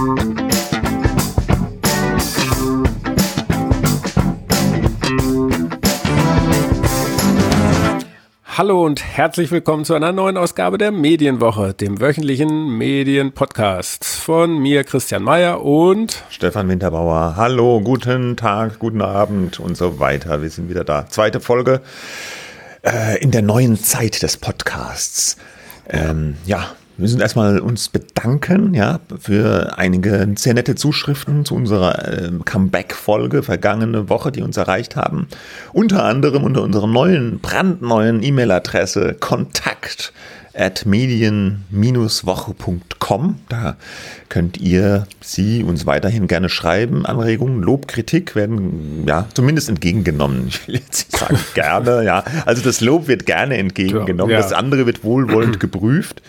Hallo und herzlich willkommen zu einer neuen Ausgabe der Medienwoche, dem wöchentlichen Medienpodcast von mir Christian Mayer und Stefan Winterbauer. Hallo, guten Tag, guten Abend und so weiter. Wir sind wieder da. Zweite Folge äh, in der neuen Zeit des Podcasts. Ähm, ja, wir müssen erstmal uns bedanken, ja, für einige sehr nette Zuschriften zu unserer äh, Comeback-Folge vergangene Woche, die uns erreicht haben. Unter anderem unter unserer neuen, brandneuen E-Mail-Adresse kontakt at medien-woche.com. Da könnt ihr Sie uns weiterhin gerne schreiben. Anregungen, Lob, Kritik werden ja zumindest entgegengenommen. Ich will jetzt sagen gerne, ja. Also das Lob wird gerne entgegengenommen. Ja. Das andere wird wohlwollend geprüft.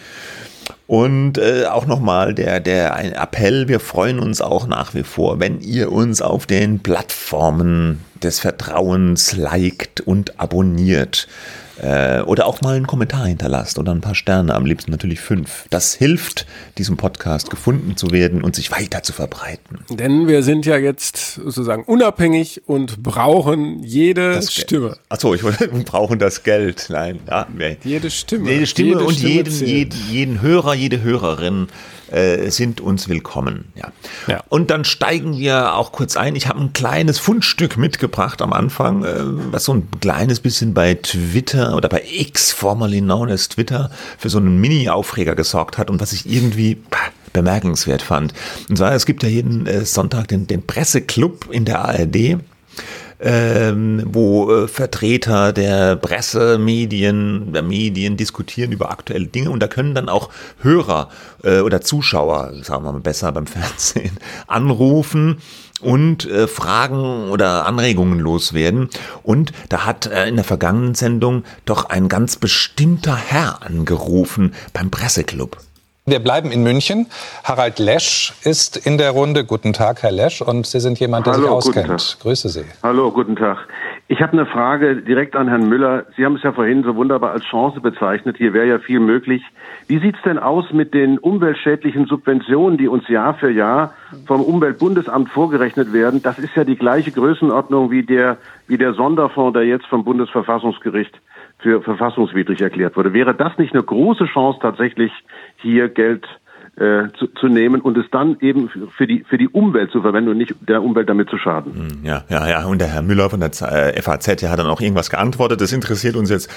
Und äh, auch nochmal der, der ein Appell, wir freuen uns auch nach wie vor, wenn ihr uns auf den Plattformen des Vertrauens liked und abonniert. Äh, oder auch mal einen Kommentar hinterlasst oder ein paar Sterne, am liebsten natürlich fünf. Das hilft, diesem Podcast gefunden zu werden und sich weiter zu verbreiten. denn wir sind ja jetzt sozusagen unabhängig und brauchen jede Das Stimme. Achso, ich wollte, wir brauchen das Geld. Nein, ja, Jede Stimme. Jede Stimme Jede und Stimme jeden, jeden, jeden Hörer, jede Hörerin äh, sind uns willkommen. Ja. Ja. Und dann steigen wir auch kurz ein. Ich habe ein kleines Fundstück mitgebracht am Anfang, äh, was so ein kleines bisschen bei Twitter oder bei X, formerly known as Twitter, für so einen Mini-Aufreger gesorgt hat und was ich irgendwie bemerkenswert fand. Und zwar, es gibt ja jeden äh, Sonntag den, den Presseclub in der ARD ähm, wo äh, Vertreter der Presse, Medien, der Medien diskutieren über aktuelle Dinge und da können dann auch Hörer äh, oder Zuschauer, sagen wir mal besser beim Fernsehen, anrufen und äh, Fragen oder Anregungen loswerden. Und da hat äh, in der vergangenen Sendung doch ein ganz bestimmter Herr angerufen beim Presseclub. Wir bleiben in München. Harald Lesch ist in der Runde. Guten Tag, Herr Lesch. Und Sie sind jemand, der Hallo, sich auskennt. Grüße Sie. Hallo, guten Tag. Ich habe eine Frage direkt an Herrn Müller. Sie haben es ja vorhin so wunderbar als Chance bezeichnet. Hier wäre ja viel möglich. Wie sieht's denn aus mit den umweltschädlichen Subventionen, die uns Jahr für Jahr vom Umweltbundesamt vorgerechnet werden? Das ist ja die gleiche Größenordnung wie der, wie der Sonderfonds, der jetzt vom Bundesverfassungsgericht für verfassungswidrig erklärt wurde. Wäre das nicht eine große Chance, tatsächlich hier Geld äh, zu, zu nehmen und es dann eben für- die, für die Umwelt zu verwenden und nicht der Umwelt damit zu schaden? Ja, ja, ja. Und der Herr Müller von der Z- äh, FAZ, der hat dann auch irgendwas geantwortet. Das interessiert uns jetzt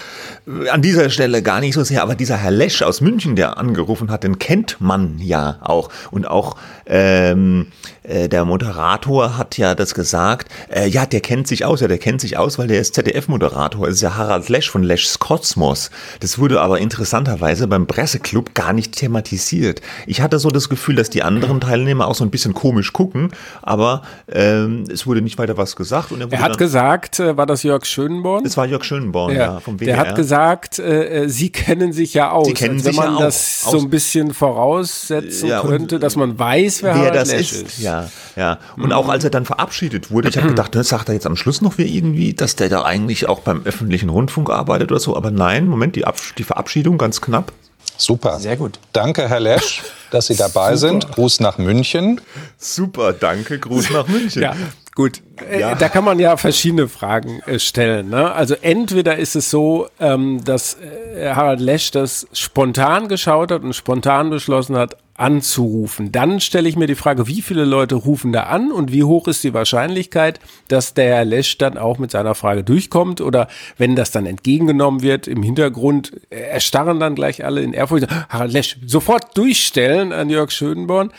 äh, an dieser Stelle gar nicht so sehr. Aber dieser Herr Lesch aus München, der angerufen hat, den kennt man ja auch. Und auch ähm, äh, der Moderator hat ja das gesagt. Äh, ja, der kennt sich aus. Ja, der kennt sich aus, weil der ist ZDF-Moderator. Es ist ja Harald Lesch von Leschs Kosmos. Das wurde aber interessanterweise beim Presseclub gar nicht thematisiert. Ich hatte so das Gefühl, dass die anderen Teilnehmer auch so ein bisschen komisch gucken, aber ähm, es wurde nicht weiter was gesagt. Wurde Er hat gesagt, äh, war das Jörg Schönborn? es war Jörg Schönborn, ja, Ja, vom WDR. der hat gesagt, äh, äh, Sie kennen sich ja aus. Sie kennen als sich wenn man ja das aus. so ein bisschen voraussetzen Ja, könnte, dass man weiß, wer, wer das Lesch ist. Ja, ja. Und auch als er dann verabschiedet wurde, Mhm. ich habe gedacht, das sagt er jetzt am Schluss noch wie irgendwie, dass der da eigentlich auch beim öffentlichen Rundfunk arbeitet oder so. Aber nein, Moment, die, Absch die Verabschiedung ganz knapp. Super. Sehr gut. Danke, Herr Lesch, dass Sie dabei sind. Gruß nach München. Super, danke, Gruß nach München. Ja, gut. Äh, Ja. Da kann man ja verschiedene Fragen äh, stellen. Ne? Also entweder ist es so, ähm, dass äh, Harald Lesch das spontan geschaut hat und spontan beschlossen hat, anzurufen. Dann stelle ich mir die Frage, wie viele Leute rufen da an und wie hoch ist die Wahrscheinlichkeit, dass der Herr Lesch dann auch mit seiner Frage durchkommt oder wenn das dann entgegengenommen wird im Hintergrund, erstarren dann gleich alle in Ehrfurcht. Harald Lesch, sofort durchstellen an Jörg Schönborn.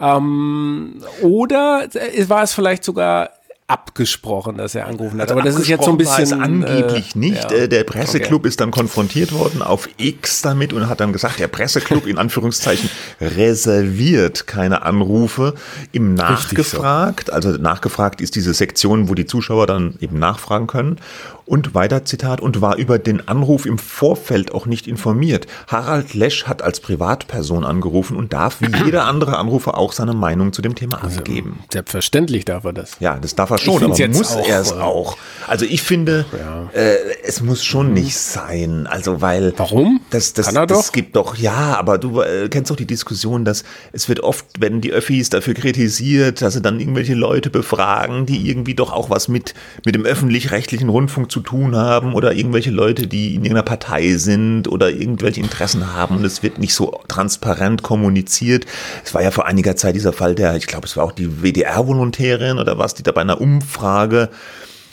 Ähm, oder war es vielleicht sogar abgesprochen, dass er angerufen hat. Also Aber das ist jetzt so ein bisschen angeblich äh, nicht. ja. Der Presseclub Okay. ist dann konfrontiert worden auf X damit und hat dann gesagt, der Presseclub in Anführungszeichen reserviert keine Anrufe. Im Nachgefragt, also nachgefragt ist diese Sektion, wo die Zuschauer dann eben nachfragen können. Und weiter Zitat, und war über den Anruf im Vorfeld auch nicht informiert. Harald Lesch hat als Privatperson angerufen und darf wie jeder andere Anrufer auch seine Meinung zu dem Thema Also, abgeben. Selbstverständlich darf er das. Ja, das darf er schon, aber muss auch, er es äh, auch. Also ich finde, äh, es muss schon nicht sein. Also weil Warum? Das, das, Kann er das doch. gibt doch, ja, aber du äh, kennst doch die Diskussion, dass es wird oft, wenn die Öffis dafür kritisiert, dass sie dann irgendwelche Leute befragen, die irgendwie doch auch was mit, mit dem öffentlich-rechtlichen Rundfunk zu tun haben oder irgendwelche Leute, die in irgendeiner Partei sind oder irgendwelche Interessen haben und es wird nicht so transparent kommuniziert. Es war ja vor einiger Zeit dieser Fall der, ich glaube, es war auch die WDR-Volontärin oder was, die da bei einer Umfrage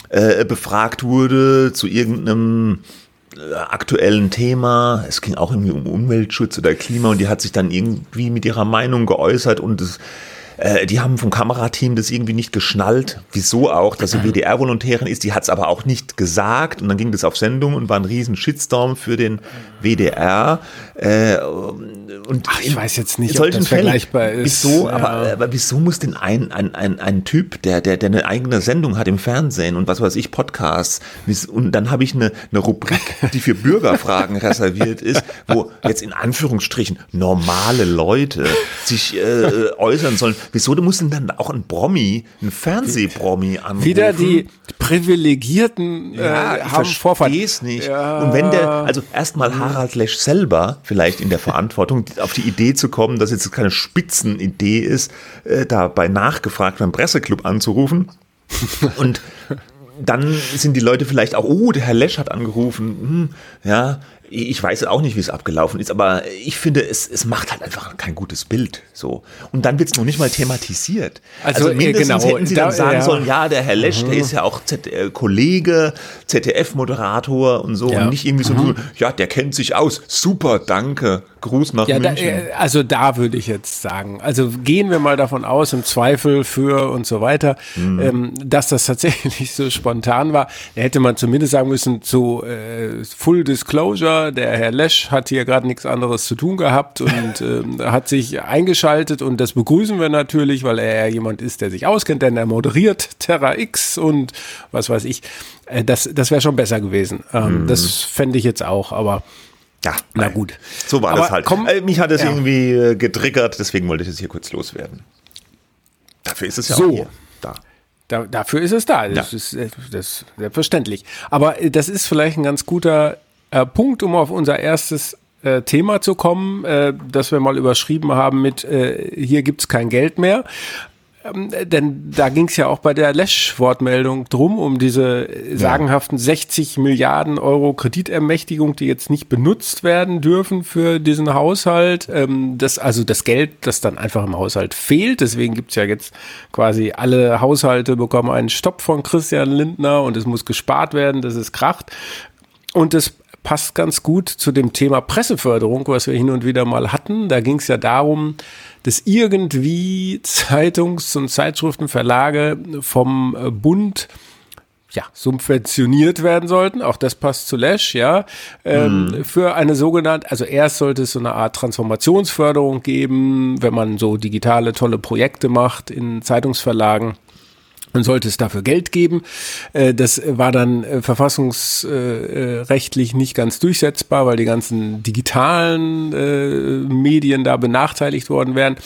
äh, befragt wurde zu irgendeinem äh, aktuellen Thema. Es ging auch irgendwie um Umweltschutz oder Klima und die hat sich dann irgendwie mit ihrer Meinung geäußert und es, äh, die haben vom Kamerateam das irgendwie nicht geschnallt. Wieso auch, dass sie WDR-Volontärin ist. Die hat es aber auch nicht gesagt und dann ging das auf Sendung und war ein riesen Shitstorm für den WDR. Äh, und Ach, ich weiß jetzt nicht, ob das Fällen, vergleichbar ist. Wieso, Ja. aber, aber wieso muss denn ein, ein, ein, ein Typ, der, der, der eine eigene Sendung hat im Fernsehen und was weiß ich, Podcasts, und dann habe ich eine, eine Rubrik, die für Bürgerfragen reserviert ist, wo jetzt in Anführungsstrichen normale Leute sich äh, äußern sollen. Wieso du musst denn dann auch ein Promi, ein Fernsehpromi anrufen? Wieder die Privilegierten Ja, äh, ich haben verstehe es nicht. Ja. Und wenn der, also erstmal Harald Lesch selber vielleicht in der Verantwortung, auf die Idee zu kommen, dass jetzt keine Spitzenidee ist, äh, dabei nachgefragt beim Presseclub anzurufen. Und dann sind die Leute vielleicht auch, oh, der Herr Lesch hat angerufen. Hm, ja, ich weiß auch nicht, wie es abgelaufen ist, aber ich finde, es, es macht halt einfach kein gutes Bild. So. Und dann wird es noch nicht mal thematisiert. Also, äh, mindestens genau, hätten sie da- dann sagen ja. sollen, ja, der Herr Lesch, der ist ja auch Z äh, Kollege, ZDF-Moderator und so. Ja. Und nicht irgendwie so, ja, der kennt sich aus. Super, danke. Gruß nach Ja, da, München. äh, also da würde ich jetzt sagen, also gehen wir mal davon aus, im Zweifel für und so weiter, Mhm. ähm, dass das tatsächlich so spontan war. Da hätte man zumindest sagen müssen, zu äh, Full Disclosure, der Herr Lesch hat hier gerade nichts anderes zu tun gehabt und ähm, hat sich eingeschaltet und das begrüßen wir natürlich, weil er ja jemand ist, der sich auskennt, denn er moderiert Terra X und was weiß ich. Äh, das das wäre schon besser gewesen. Ähm, Das fände ich jetzt auch, aber ja, na nein. gut. So war Aber das halt. komm- äh, mich hat es ja. irgendwie äh, getriggert, deswegen wollte ich es hier kurz loswerden. Dafür ist es ja So. auch hier. Da. Da, dafür ist es da. Das, Ja. ist, äh, das selbstverständlich. Aber äh, das ist vielleicht ein ganz guter äh, Punkt, um auf unser erstes äh, Thema zu kommen, äh, das wir mal überschrieben haben mit äh, hier gibt's kein Geld mehr. Ähm, äh, denn da ging es ja auch bei der Lesch-Wortmeldung drum, um diese äh, sagenhaften 60 Milliarden Euro Kreditermächtigung, die jetzt nicht benutzt werden dürfen für diesen Haushalt. Ähm, das, also das Geld, das dann einfach im Haushalt fehlt. Deswegen gibt's ja jetzt quasi alle Haushalte bekommen einen Stopp von Christian Lindner und es muss gespart werden, dass es kracht. Und das passt ganz gut zu dem Thema Presseförderung, was wir hin und wieder mal hatten. Da ging es ja darum, dass irgendwie Zeitungs- und Zeitschriftenverlage vom äh, Bund ja, subventioniert werden sollten. Auch das passt zu Lash, ja. Ähm, Für eine sogenannte, also erst sollte es so eine Art Transformationsförderung geben, wenn man so digitale tolle Projekte macht in Zeitungsverlagen. Dann sollte es dafür Geld geben. Äh, Das war dann äh, verfassungsrechtlich nicht ganz durchsetzbar, weil die ganzen digitalen äh, Medien da benachteiligt worden wären.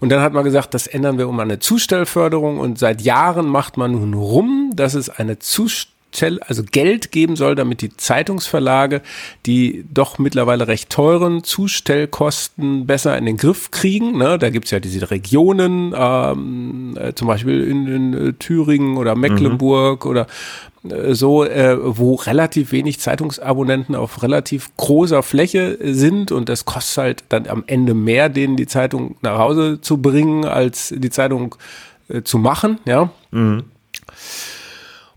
Und dann hat man gesagt, das ändern wir um eine Zustellförderung. Und seit Jahren macht man nun rum, dass es eine Zustell also Geld geben soll, damit die Zeitungsverlage die doch mittlerweile recht teuren Zustellkosten besser in den Griff kriegen. Ne? Da gibt's ja diese Regionen, ähm, äh, zum Beispiel in, in äh, Thüringen oder Mecklenburg oder äh, so, äh, wo relativ wenig Zeitungsabonnenten auf relativ großer Fläche sind und das kostet halt dann am Ende mehr, denen die Zeitung nach Hause zu bringen, als die Zeitung äh, zu machen, ja.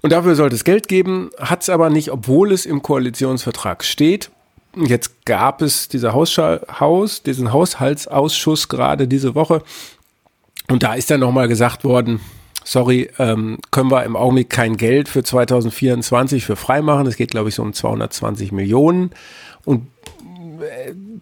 Und dafür sollte es Geld geben, hat es aber nicht, obwohl es im Koalitionsvertrag steht. Jetzt gab es dieser Haus, diesen Haushaltsausschuss gerade diese Woche. Und da ist dann nochmal gesagt worden, sorry, ähm, können wir im Augenblick kein Geld für 2024 für freimachen. Es geht, glaube ich, so um 220 Millionen. Und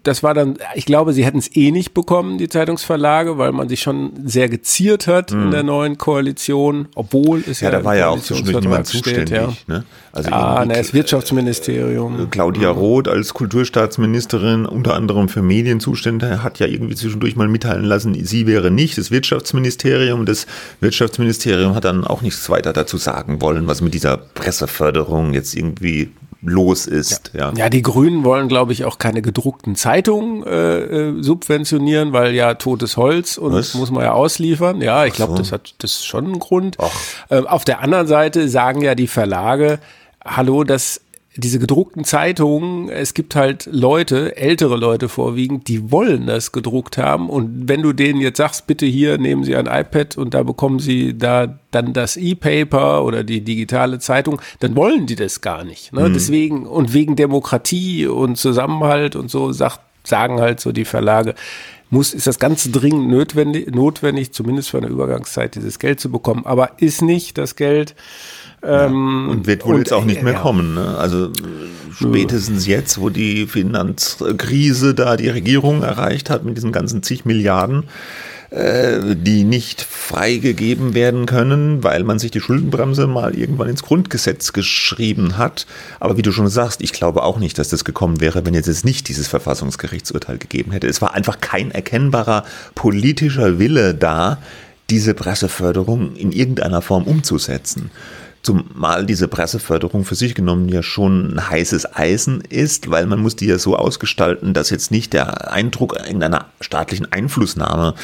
das war dann, ich glaube, sie hätten es eh nicht bekommen, die Zeitungsverlage, weil man sich schon sehr geziert hat mhm. in der neuen Koalition, obwohl es ja. Ja, da war ja auch zwischendurch niemand zuständig. Ja, ne? also ja na, das Wirtschaftsministerium. Äh, Claudia mhm. Roth als Kulturstaatsministerin, unter anderem für Medienzustände, hat ja irgendwie zwischendurch mal mitteilen lassen, sie wäre nicht das Wirtschaftsministerium. Das Wirtschaftsministerium hat dann auch nichts weiter dazu sagen wollen, was mit dieser Presseförderung jetzt irgendwie los ist. Ja, ja. ja die Grünen wollen, glaube ich, auch keine gedruckten Zeitungen äh, äh, subventionieren, weil ja totes Holz und Was? muss man ja ausliefern. Ja, ich glaube, so. das hat das ist schon einen Grund. Ähm, auf der anderen Seite sagen ja die Verlage, hallo, das diese gedruckten Zeitungen, es gibt halt Leute, ältere Leute vorwiegend, die wollen das gedruckt haben. Und wenn du denen jetzt sagst, bitte hier nehmen Sie ein iPad und da bekommen Sie da dann das E-Paper oder die digitale Zeitung, dann wollen die das gar nicht. Ne? Mhm. Deswegen und wegen Demokratie und Zusammenhalt und so sagt, sagen halt so die Verlage, muss, ist das ganz dringend notwendig, notwendig, zumindest für eine Übergangszeit dieses Geld zu bekommen. Aber ist nicht das Geld. Ähm, ja, und wird wohl und, jetzt auch nicht mehr ja. kommen. Ne? Also spätestens jetzt, wo die Finanzkrise da die Regierung erreicht hat mit diesen ganzen zig Milliarden, äh, die nicht freigegeben werden können, weil man sich die Schuldenbremse mal irgendwann ins Grundgesetz geschrieben hat. Aber wie du schon sagst, ich glaube auch nicht, dass das gekommen wäre, wenn jetzt es nicht dieses Verfassungsgerichtsurteil gegeben hätte. Es war einfach kein erkennbarer politischer Wille da, diese Presseförderung in irgendeiner Form umzusetzen. Zumal diese Presseförderung für sich genommen ja schon ein heißes Eisen ist, weil man muss die ja so ausgestalten, dass jetzt nicht der Eindruck irgendeiner staatlichen Einflussnahme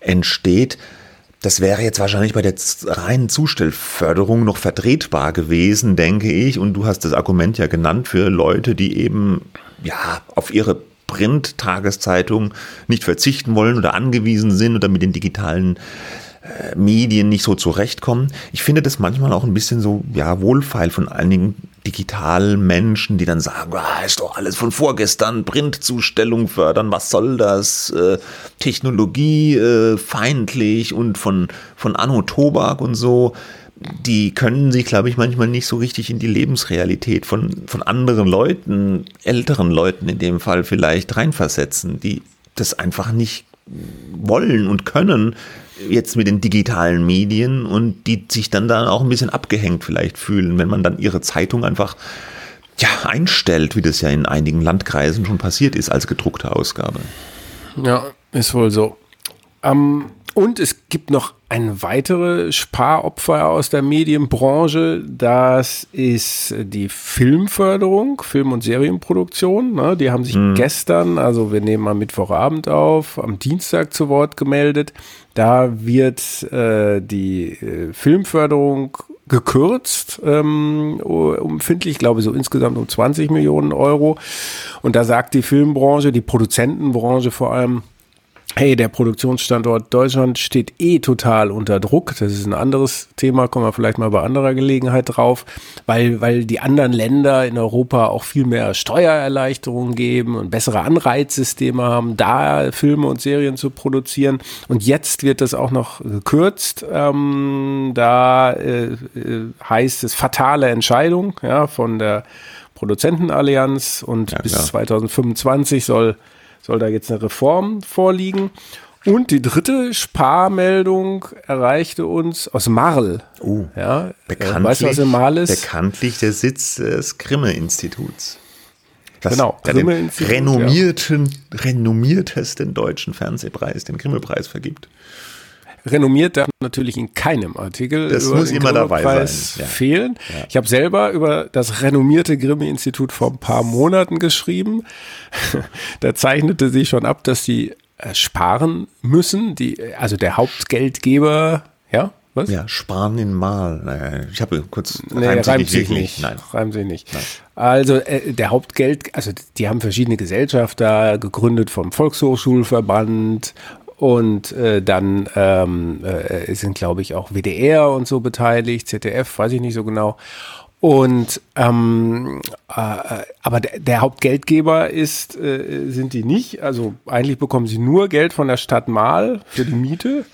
entsteht. Das wäre jetzt wahrscheinlich bei der reinen Zustellförderung noch vertretbar gewesen, denke ich. Und du hast das Argument ja genannt für Leute, die eben ja auf ihre Print-Tageszeitung nicht verzichten wollen oder angewiesen sind oder mit den digitalen Medien nicht so zurechtkommen. Ich finde das manchmal auch ein bisschen so, ja, wohlfeil von einigen digitalen Menschen, die dann sagen, ah, ist doch alles von vorgestern, Printzustellung fördern, was soll das, äh, Technologie äh, feindlich und von, von Anno Tobak und so. Die können sich, glaube ich, manchmal nicht so richtig in die Lebensrealität von, von anderen Leuten, älteren Leuten in dem Fall vielleicht reinversetzen, die das einfach nicht wollen und können, jetzt mit den digitalen Medien und die sich dann da auch ein bisschen abgehängt vielleicht fühlen, wenn man dann ihre Zeitung einfach ja, einstellt, wie das ja in einigen Landkreisen schon passiert ist als gedruckte Ausgabe. Ja, ist wohl so. Ähm, und es gibt noch ein weitere Sparopfer aus der Medienbranche. Das ist die Filmförderung, Film- und Serienproduktion. Ne? Die haben sich mhm. gestern, also wir nehmen am Mittwochabend auf, am Dienstag zu Wort gemeldet. Da wird äh, die äh, Filmförderung gekürzt, ähm, umfindlich, ich glaube so insgesamt um 20 Millionen Euro. Und da sagt die Filmbranche, die Produzentenbranche vor allem, hey, der Produktionsstandort Deutschland steht eh total unter Druck. Das ist ein anderes Thema, kommen wir vielleicht mal bei anderer Gelegenheit drauf, weil, weil die anderen Länder in Europa auch viel mehr Steuererleichterungen geben und bessere Anreizsysteme haben, da Filme und Serien zu produzieren. Und jetzt wird das auch noch gekürzt. Ähm, da äh, äh heißt es fatale Entscheidung ja, von der Produzentenallianz und ja, bis 2025 soll soll da jetzt eine Reform vorliegen. Und die dritte Sparmeldung erreichte uns aus Marl. Oh, ja, bekanntlich, weißt du, was in Marl ist? Bekanntlich der Sitz des Grimme-Instituts. Genau, Grimme-Institut. Renommierten, ja. renommiertesten deutschen Fernsehpreis, den Grimme-Preis vergibt. Renommiert darf natürlich in keinem Artikel das über muss den immer dabei sein. Ja. fehlen. Ja. Ich habe selber über das renommierte Grimme-Institut vor ein paar Monaten geschrieben. da zeichnete sich schon ab, dass die äh, sparen müssen. Die, also der Hauptgeldgeber, ja, was? Ja, sparen in Mal. Ich habe kurz nee, reimt, reimt sich nicht. nicht. Nein. Reimt sich nicht. Nein. Also äh, der Hauptgeld, also die haben verschiedene Gesellschafter gegründet vom Volkshochschulverband und äh, dann ähm, äh, sind, glaube ich, auch WDR und so beteiligt, ZDF, weiß ich nicht so genau. Und ähm, äh, aber der, der, Hauptgeldgeber ist, äh, sind die nicht. Also eigentlich bekommen sie nur Geld von der Stadt Mal für die Miete.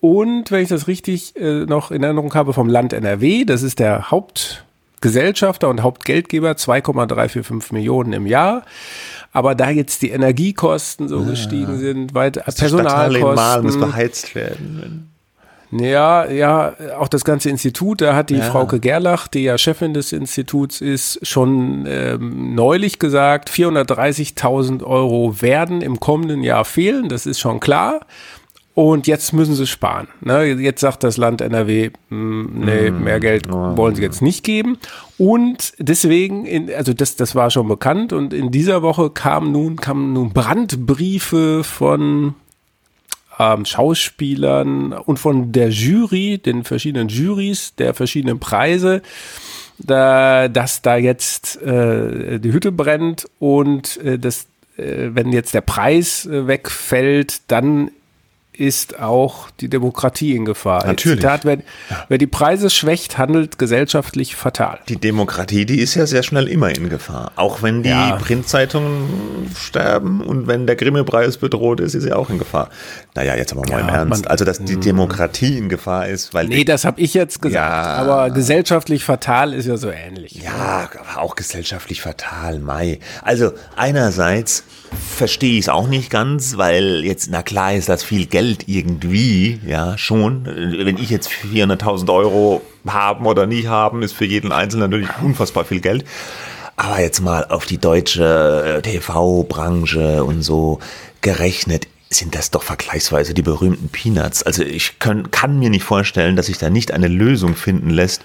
und, wenn ich das richtig äh, noch in Erinnerung habe, vom Land NRW. Das ist der Hauptgesellschafter und Hauptgeldgeber, 2,345 Millionen im Jahr. Aber da jetzt die Energiekosten so gestiegen sind, weit Personalkosten. muss beheizt werden. Ja, ja, auch das ganze Institut, da hat die ja. Frauke Gerlach, die ja Chefin des Instituts ist, schon ähm, neulich gesagt, 430.000 Euro werden im kommenden Jahr fehlen, das ist schon klar. Und jetzt müssen sie sparen. Ne? Jetzt sagt das Land NRW, mh, hm, nee, mm. mehr Geld wollen sie jetzt nicht geben. Und deswegen, in, also das, das war schon bekannt. Und in dieser Woche kamen nun, kamen nun Brandbriefe von ähm, Schauspielern und von der Jury, den verschiedenen Juries der verschiedenen Preise, da, dass da jetzt äh, die Hütte brennt und äh, das, äh, wenn jetzt der Preis äh, wegfällt, dann ist auch die Demokratie in Gefahr. Natürlich. Zitat, wer, wer, die Preise schwächt, handelt gesellschaftlich fatal. Die Demokratie, die ist ja sehr schnell immer in Gefahr. Auch wenn die ja. Printzeitungen sterben und wenn der Grimme-Preis bedroht ist, ist sie auch in Gefahr. Naja, jetzt aber mal ja, im Ernst. Man, also, dass die hm. Demokratie in Gefahr ist, weil. Nee, das habe ich jetzt gesagt. Ja, aber gesellschaftlich fatal ist ja so ähnlich. Ja, aber auch gesellschaftlich fatal, Mai. Also, einerseits verstehe ich es auch nicht ganz, weil jetzt, na klar ist das viel Geld irgendwie, ja, schon. Wenn ich jetzt 400.000 Euro haben oder nicht haben, ist für jeden Einzelnen natürlich unfassbar viel Geld. Aber jetzt mal auf die deutsche äh, TV-Branche und so gerechnet, sind das doch vergleichsweise die berühmten Peanuts. Also ich kann, kann mir nicht vorstellen, dass sich da nicht eine Lösung finden lässt,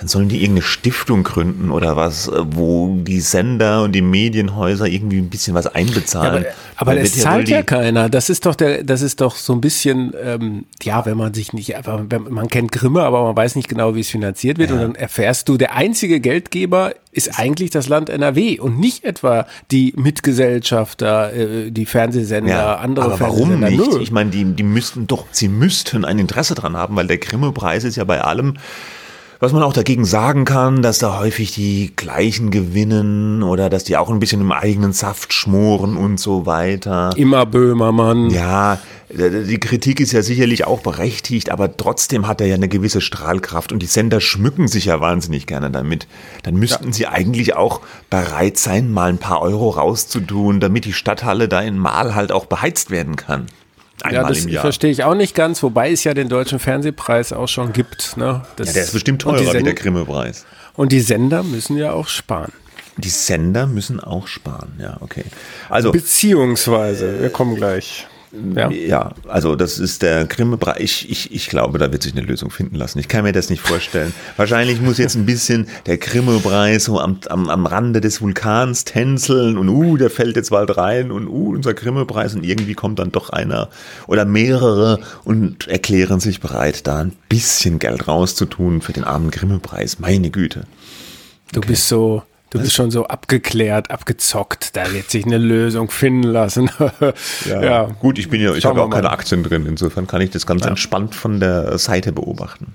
dann sollen die irgendeine Stiftung gründen oder was, äh, wo die Sender und die Medienhäuser irgendwie ein bisschen was einbezahlen. Ja, aber, aber das zahlt ja, ja keiner. Das ist doch der, das ist doch so ein bisschen, ähm, ja, wenn man sich nicht, einfach, man kennt Grimme, aber man weiß nicht genau, wie es finanziert wird. Ja. Und dann erfährst du, der einzige Geldgeber ist eigentlich das Land NRW und nicht etwa die Mitgesellschafter, äh, die Fernsehsender, ja, andere aber Warum nicht? Nö. Ich meine, die, die müssten doch, sie müssten ein Interesse dran haben, weil der Grimme-Preis ist ja bei allem was man auch dagegen sagen kann, dass da häufig die gleichen gewinnen oder dass die auch ein bisschen im eigenen Saft schmoren und so weiter. Immer Böhmermann. Ja, die Kritik ist ja sicherlich auch berechtigt, aber trotzdem hat er ja eine gewisse Strahlkraft und die Sender schmücken sich ja wahnsinnig gerne damit. Dann müssten ja. sie eigentlich auch bereit sein, mal ein paar Euro rauszutun, damit die Stadthalle da in Mal halt auch beheizt werden kann. Einmal ja, das verstehe ich auch nicht ganz, wobei es ja den deutschen Fernsehpreis auch schon gibt. Ne? Das, ja, der ist bestimmt teurer wie der Grimme-Preis. Und die Sender müssen ja auch sparen. Die Sender müssen auch sparen, ja, okay. Also beziehungsweise, wir kommen gleich. Ja. ja, also das ist der Grimme-Preis. Ich, ich, ich glaube, da wird sich eine Lösung finden lassen. Ich kann mir das nicht vorstellen. Wahrscheinlich muss jetzt ein bisschen der Grimme-Preis so am, am, am Rande des Vulkans tänzeln und uh, der fällt jetzt bald rein und uh, unser Grimme-Preis und irgendwie kommt dann doch einer oder mehrere und erklären sich bereit, da ein bisschen Geld rauszutun für den armen Grimme-Preis. Meine Güte. Du okay. bist so Du bist schon so abgeklärt, abgezockt. Da wird sich eine Lösung finden lassen. ja, ja, gut, ich bin ja, ich habe auch keine Aktien drin. Insofern kann ich das ganz ja. entspannt von der Seite beobachten.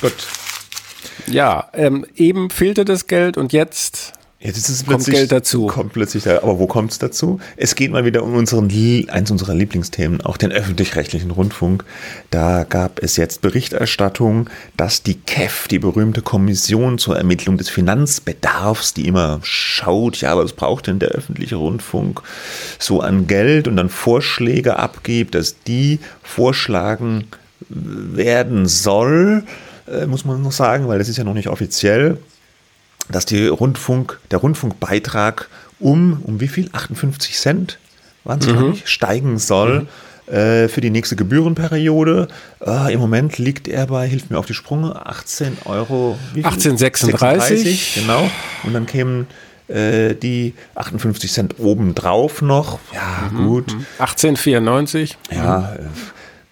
Gut. Ja, ähm, eben fehlte das Geld und jetzt Jetzt es kommt Geld dazu. Kommt plötzlich da, aber wo kommt es dazu? Es geht mal wieder um unseren, eins unserer Lieblingsthemen, auch den öffentlich-rechtlichen Rundfunk. Da gab es jetzt Berichterstattung, dass die KEF, die berühmte Kommission zur Ermittlung des Finanzbedarfs, die immer schaut, ja, was braucht denn der öffentliche Rundfunk so an Geld und dann Vorschläge abgibt, dass die vorschlagen werden soll, äh, muss man noch sagen, weil das ist ja noch nicht offiziell, dass die Rundfunk, der Rundfunkbeitrag um, um wie viel? 58 Cent waren es, mhm. steigen soll. Mhm äh, für die nächste Gebührenperiode. Äh, Im Moment liegt er bei, hilft mir auf die Sprünge, 18 Euro. 1836. Genau. Und dann kämen äh, die 58 Cent obendrauf noch. Ja, mhm, gut. 1894. Ja,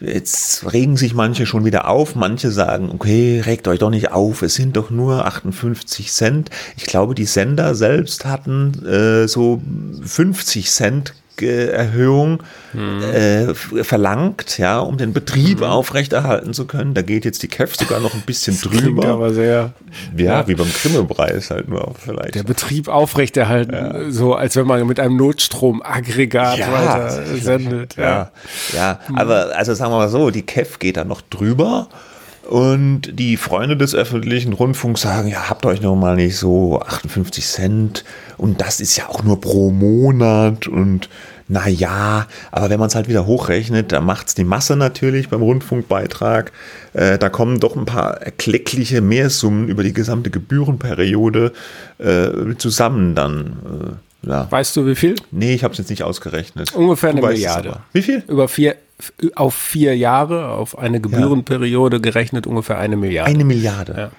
Jetzt regen sich manche schon wieder auf. Manche sagen, okay, regt euch doch nicht auf, es sind doch nur 58 Cent. Ich glaube, die Sender selbst hatten äh, so 50 Cent Erhöhung hm. äh, verlangt, ja, um den Betrieb hm. aufrechterhalten zu können. Da geht jetzt die KEF sogar noch ein bisschen das drüber. aber sehr. Ja, ja. wie beim Krimmelpreis halt nur vielleicht. Der Betrieb aufrechterhalten, ja. so als wenn man mit einem Notstromaggregat ja, weiter sendet. Ja. ja, aber also sagen wir mal so, die KEF geht da noch drüber. Und die Freunde des öffentlichen Rundfunks sagen, ja, habt euch noch mal nicht so 58 Cent und das ist ja auch nur pro Monat und na ja, aber wenn man es halt wieder hochrechnet, dann macht es die Masse natürlich beim Rundfunkbeitrag. Äh, da kommen doch ein paar erkleckliche Mehrsummen über die gesamte Gebührenperiode äh, zusammen dann. Äh, ja. Weißt du wie viel? Nee, ich habe es jetzt nicht ausgerechnet. Ungefähr du eine Milliarde. Wie viel? Über vier, auf vier Jahre, auf eine Gebührenperiode gerechnet ungefähr eine Milliarde. Eine Milliarde. Ja.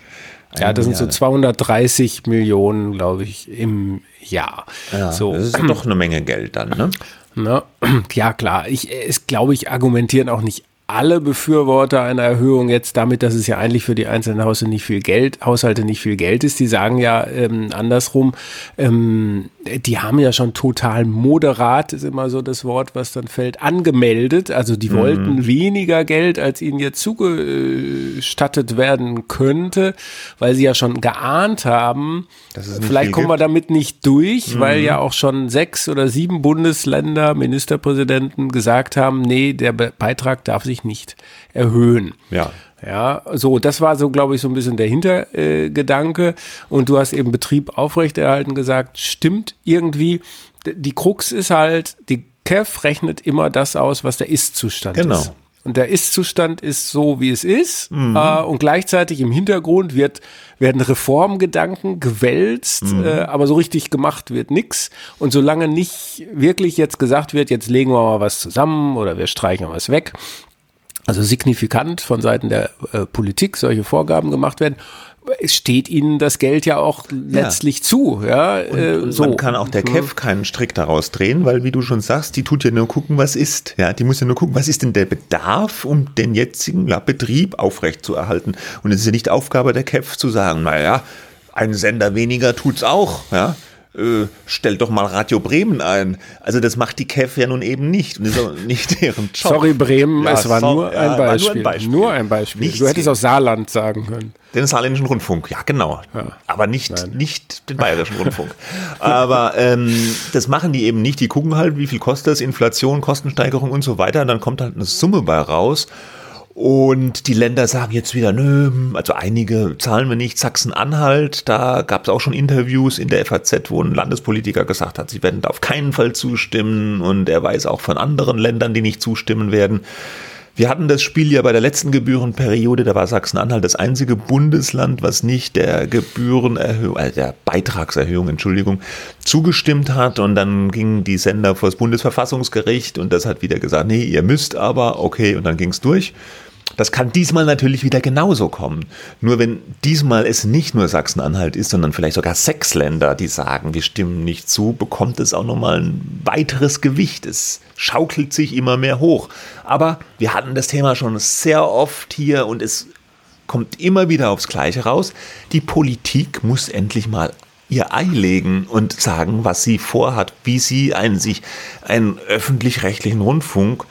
Ja, das sind so 230 Millionen, glaube ich, im Jahr. Ja, so. Das ist doch eine Menge Geld dann, ne? Na, ja, klar. Ich, es glaube ich, argumentieren auch nicht alle Befürworter einer Erhöhung jetzt damit, dass es ja eigentlich für die einzelnen Haushalte nicht viel Geld, Haushalte nicht viel Geld ist. Die sagen ja ähm, andersrum, ähm, die haben ja schon total moderat, ist immer so das Wort, was dann fällt, angemeldet. Also die mhm. wollten weniger Geld, als ihnen jetzt zugestattet werden könnte, weil sie ja schon geahnt haben, vielleicht kommen wir damit nicht durch, mhm. weil ja auch schon sechs oder sieben Bundesländer, Ministerpräsidenten gesagt haben, nee, der Beitrag darf sich nicht erhöhen. Ja. Ja, so, das war so, glaube ich, so ein bisschen der Hintergedanke. Äh, und du hast eben Betrieb aufrechterhalten gesagt, stimmt irgendwie. Die Krux ist halt, die KEF rechnet immer das aus, was der Ist-Zustand genau. ist. Und der Ist-Zustand ist so, wie es ist. Mhm. Äh, und gleichzeitig im Hintergrund wird, werden Reformgedanken gewälzt, mhm. äh, aber so richtig gemacht wird nix. Und solange nicht wirklich jetzt gesagt wird, jetzt legen wir mal was zusammen oder wir streichen was weg, also signifikant von Seiten der äh, Politik solche Vorgaben gemacht werden, es steht ihnen das Geld ja auch letztlich ja. zu. Ja, und, äh, und so. Man kann auch der mhm. KEF keinen Strick daraus drehen, weil wie du schon sagst, die tut ja nur gucken, was ist. Ja, die muss ja nur gucken, was ist denn der Bedarf, um den jetzigen ja, Betrieb aufrechtzuerhalten. Und es ist ja nicht Aufgabe der KEF zu sagen, naja, ein Sender weniger tut's auch. Ja, äh, stellt doch mal Radio Bremen ein. Also das macht die KEF ja nun eben nicht. Nicht deren Job. Sorry Bremen, ja, es war, so, nur, ein ja, war, nur, ein Beispiel. Nur ein Beispiel. Nichts du hättest auch Saarland sagen können. Den saarländischen Rundfunk, ja genau. Ja. Aber nicht, nicht den bayerischen Rundfunk. Aber ähm, das machen die eben nicht. Die gucken halt, wie viel kostet das, Inflation, Kostensteigerung und so weiter. Und dann kommt halt eine Summe bei raus. Und die Länder sagen jetzt wieder, nö, also einige zahlen wir nicht. Sachsen-Anhalt, da gab es auch schon Interviews in der FAZ, wo ein Landespolitiker gesagt hat, sie werden da auf keinen Fall zustimmen. Und er weiß auch von anderen Ländern, die nicht zustimmen werden. Wir hatten das Spiel ja bei der letzten Gebührenperiode, da war Sachsen-Anhalt das einzige Bundesland, was nicht der Gebührenerhöhung, äh, der Beitragserhöhung, Entschuldigung, zugestimmt hat. Und dann gingen die Sender vor das Bundesverfassungsgericht und das hat wieder gesagt, nee, ihr müsst aber, okay, und dann ging es durch. Das kann diesmal natürlich wieder genauso kommen. Nur wenn diesmal es nicht nur Sachsen-Anhalt ist, sondern vielleicht sogar sechs Länder, die sagen, wir stimmen nicht zu, bekommt es auch nochmal ein weiteres Gewicht. Es schaukelt sich immer mehr hoch. Aber wir hatten das Thema schon sehr oft hier und es kommt immer wieder aufs Gleiche raus. Die Politik muss endlich mal ihr Ei legen und sagen, was sie vorhat, wie sie einen, sich einen öffentlich-rechtlichen Rundfunk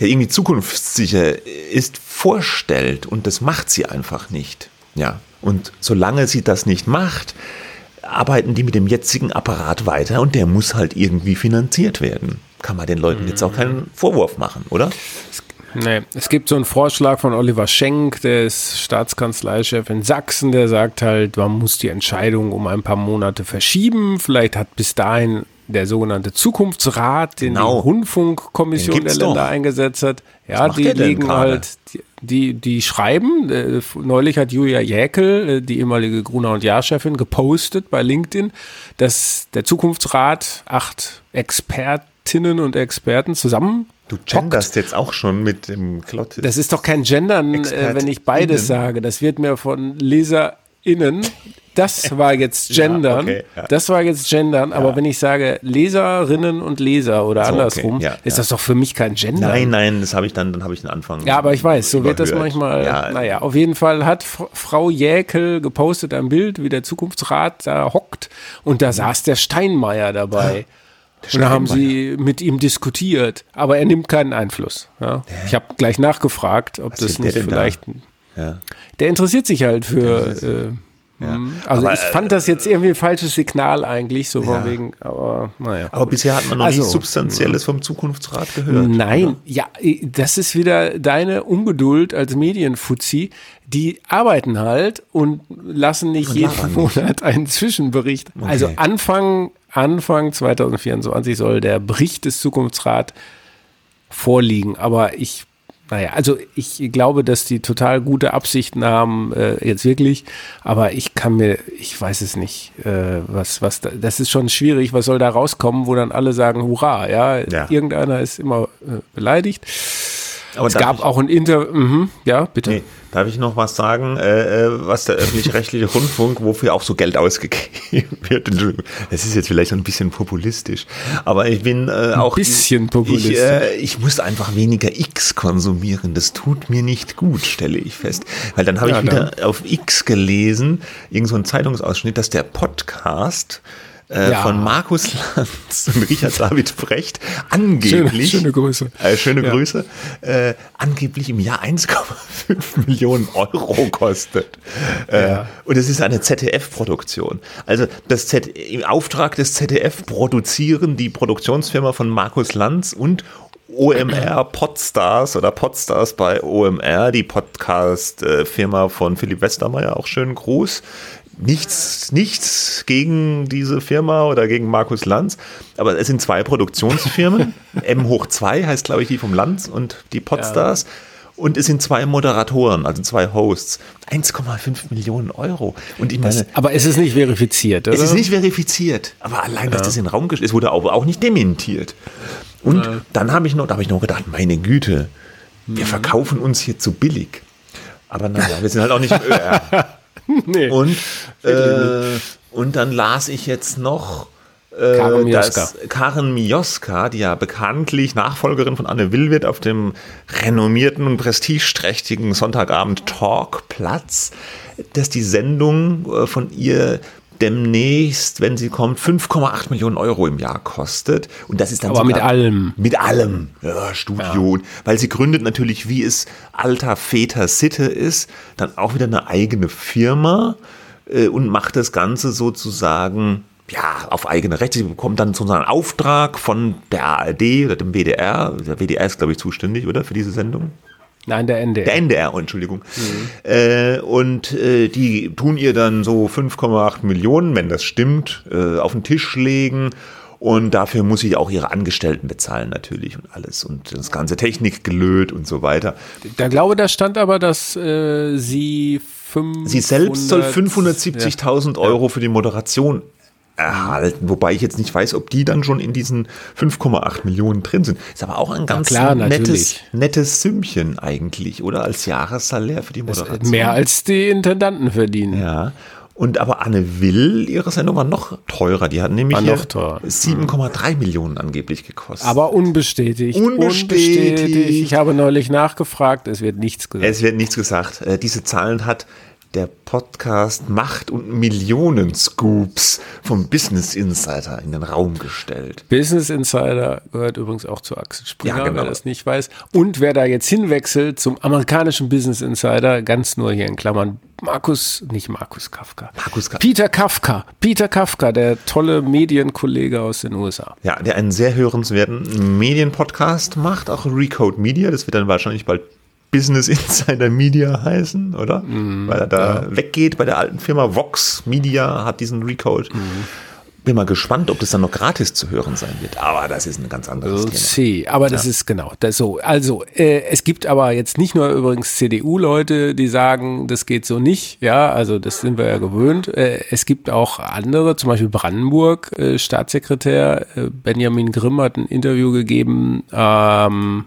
der irgendwie zukunftssicher ist, vorstellt. Und das macht sie einfach nicht. Ja. Und solange sie das nicht macht, arbeiten die mit dem jetzigen Apparat weiter und der muss halt irgendwie finanziert werden. Kann man den Leuten jetzt auch keinen Vorwurf machen, oder? Nee, es gibt so einen Vorschlag von Oliver Schenk, der ist Staatskanzleichef in Sachsen, der sagt halt, man muss die Entscheidung um ein paar Monate verschieben. Vielleicht hat bis dahin der sogenannte Zukunftsrat, den genau. die Rundfunkkommission der Länder doch. eingesetzt hat. Ja, die legen halt, die, die schreiben, äh, neulich hat Julia Jäkel, äh, die ehemalige Gruner und Jahr-Chefin, gepostet bei LinkedIn, dass der Zukunftsrat acht Expertinnen und Experten zusammen Du genderst jetzt auch schon mit dem Klott. Das ist doch kein Gendern, äh, wenn ich beides sage. Das wird mir von Leser LeserInnen, das war jetzt Gendern. okay, ja. Das war jetzt Gendern. Aber wenn ich sage Leserinnen und Leser oder So, okay, andersrum, ja, ist ja. das doch für mich kein Gendern. Nein, nein, das habe ich dann, dann habe ich den Anfang. Ja, aber ich weiß, so wird das überhört. manchmal. Ja, naja, auf jeden Fall hat Frau Jäkel gepostet ein Bild, wie der Zukunftsrat da hockt und da saß der Steinmeier dabei. Und da haben sie mit ihm diskutiert, aber er nimmt keinen Einfluss. Ja. Ich habe gleich nachgefragt, ob das will der nicht da? vielleicht. Ja. Der interessiert sich halt für. Äh, hm, Also Aber, ich fand das jetzt irgendwie ein falsches Signal eigentlich, so von wegen, aber naja. Aber bisher hat man noch Also, nichts Substanzielles vom Zukunftsrat gehört. Nein, ja, das ist wieder deine Ungeduld als Medienfuzzi. Die arbeiten halt und lassen nicht Und jeden. Monat einen Zwischenbericht. Also Anfang, Anfang 2024 soll der Bericht des Zukunftsrats vorliegen. Aber ich, naja, also ich glaube, dass die total gute Absichten haben, äh, jetzt wirklich. Aber ich kann mir, ich weiß es nicht, äh, was, was, da, das ist schon schwierig. Was soll da rauskommen, wo dann alle sagen, hurra, ja, Ja. irgendeiner ist immer äh, beleidigt. Aber Es gab auch ein Inter, mhm, ja, bitte. Nee, darf ich noch was sagen, äh, äh, was der öffentlich-rechtliche Rundfunk, wofür auch so Geld ausgegeben wird? Entschuldigung, Das ist jetzt vielleicht ein bisschen populistisch, aber ich bin äh, auch bisschen populistisch. Ich, äh, ich muss einfach weniger X konsumieren. Das tut mir nicht gut, stelle ich fest, weil dann habe Ja, ich wieder auf X gelesen, irgend so ein Zeitungsausschnitt, dass der Podcast äh, Ja. von Markus Lanz und Richard David Brecht angeblich Schöne- schöne Grüße. äh, schöne Ja. Grüße, äh, angeblich im Jahr 1,5 Millionen Euro kostet. Äh, Und es ist eine ZDF-Produktion. Also das Z im Auftrag des ZDF produzieren die Produktionsfirma von Markus Lanz und OMR Podstars oder Podstars bei OMR, die Podcast-Firma von Philipp Westermeier, auch schönen Gruß. Nichts, nichts gegen diese Firma oder gegen Markus Lanz, aber es sind zwei Produktionsfirmen. M hoch 2 heißt, glaube ich, die vom Lanz und die Podstars. Und es sind zwei Moderatoren, also zwei Hosts. 1,5 Millionen Euro. Und ich meine, Aber es ist nicht verifiziert, oder? es ist nicht verifiziert, aber allein, dass das in den Raum gestellt ist, wurde auch, auch nicht dementiert. Und dann habe ich noch, da habe ich noch gedacht, meine Güte, wir verkaufen uns hier zu billig. Aber naja, wir sind halt auch nicht im ÖR. nee. Und, äh, und dann las ich jetzt noch, äh, Karen Mioska. Karen Mioska, die ja bekanntlich Nachfolgerin von Anne Will wird, auf dem renommierten und prestigeträchtigen Sonntagabend Talkplatz, dass die Sendung äh, von ihr demnächst, wenn sie kommt, 5,8 Millionen Euro im Jahr kostet. Und das ist dann Aber mit allem. Mit allem. Ja, Studio. Und Weil sie gründet natürlich, wie es alter Väter Sitte ist, dann auch wieder eine eigene Firma äh, und macht das Ganze sozusagen ja, auf eigene Rechte. Sie bekommt dann sozusagen einen Auftrag von der ARD oder dem WDR. Der WDR ist, glaube ich, zuständig, oder? Für diese Sendung? Nein, der NDR. Der NDR, Entschuldigung. Äh, und äh, die tun ihr dann so 5,8 Millionen, wenn das stimmt, äh, auf den Tisch legen. Und dafür muss sie auch ihre Angestellten bezahlen natürlich und alles. Und das ganze Technikgelöt und so weiter. Da glaube, da stand aber, dass äh, sie 500, Sie selbst soll 570.000 Euro für die Moderation erhalten, wobei ich jetzt nicht weiß, ob die dann schon in diesen 5,8 Millionen drin sind. Ist aber auch ein ganz klar, nettes, nettes Sümmchen eigentlich, oder? Als Jahressalär für die Moderation. mehr als die Intendanten verdienen. Ja. Und aber Anne Will, ihre Sendung war noch teurer. Die hat nämlich War hier noch teurer. 7,3 Millionen angeblich gekostet. Aber unbestätigt. Unbestätigt. Ich habe neulich nachgefragt, es wird nichts gesagt. es wird nichts gesagt. Äh, Diese Zahlen hat der Podcast Macht und Millionen Scoops vom Business Insider in den Raum gestellt. Business Insider gehört übrigens auch zu Axel Springer, Ja, genau. wer das nicht weiß. Und wer da jetzt hinwechselt zum amerikanischen Business Insider, ganz nur hier in Klammern, Markus, nicht Markus Kafka. Markus Ka- Peter Kafka. Peter Kafka, der tolle Medienkollege aus den USA. Ja, der einen sehr hörenswerten Medienpodcast macht, auch Recode Media. Das wird dann wahrscheinlich bald Business Insider Media heißen, oder? Weil er da weggeht bei der alten Firma. Vox Media hat diesen Recode. Bin mal gespannt, ob das dann noch gratis zu hören sein wird. Aber das ist ein ganz anderes Thema. see. Aber das ist genau das so. Also äh, es gibt aber jetzt nicht nur übrigens CDU-Leute, die sagen, das geht so nicht. Ja, also das sind wir ja gewöhnt. Äh, es gibt auch andere, zum Beispiel Brandenburg, äh, Staatssekretär äh, Benjamin Grimm hat ein Interview gegeben. Ähm,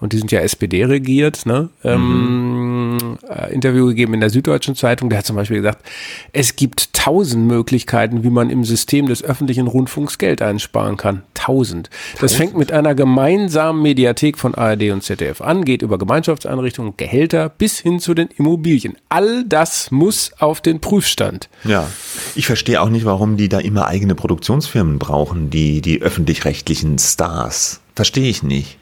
und die sind ja SPD regiert, ne? Ähm, äh, Interview gegeben in der Süddeutschen Zeitung. Der hat zum Beispiel gesagt, es gibt tausend Möglichkeiten, wie man im System des öffentlichen Rundfunks Geld einsparen kann. Tausend. Das fängt mit einer gemeinsamen Mediathek von ARD und ZDF an, geht über Gemeinschaftseinrichtungen, Gehälter bis hin zu den Immobilien. All das muss auf den Prüfstand. Ja, ich verstehe auch nicht, warum die da immer eigene Produktionsfirmen brauchen, die, die öffentlich-rechtlichen Stars. Verstehe ich nicht.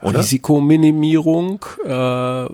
Oder? Risikominimierung, äh, ne,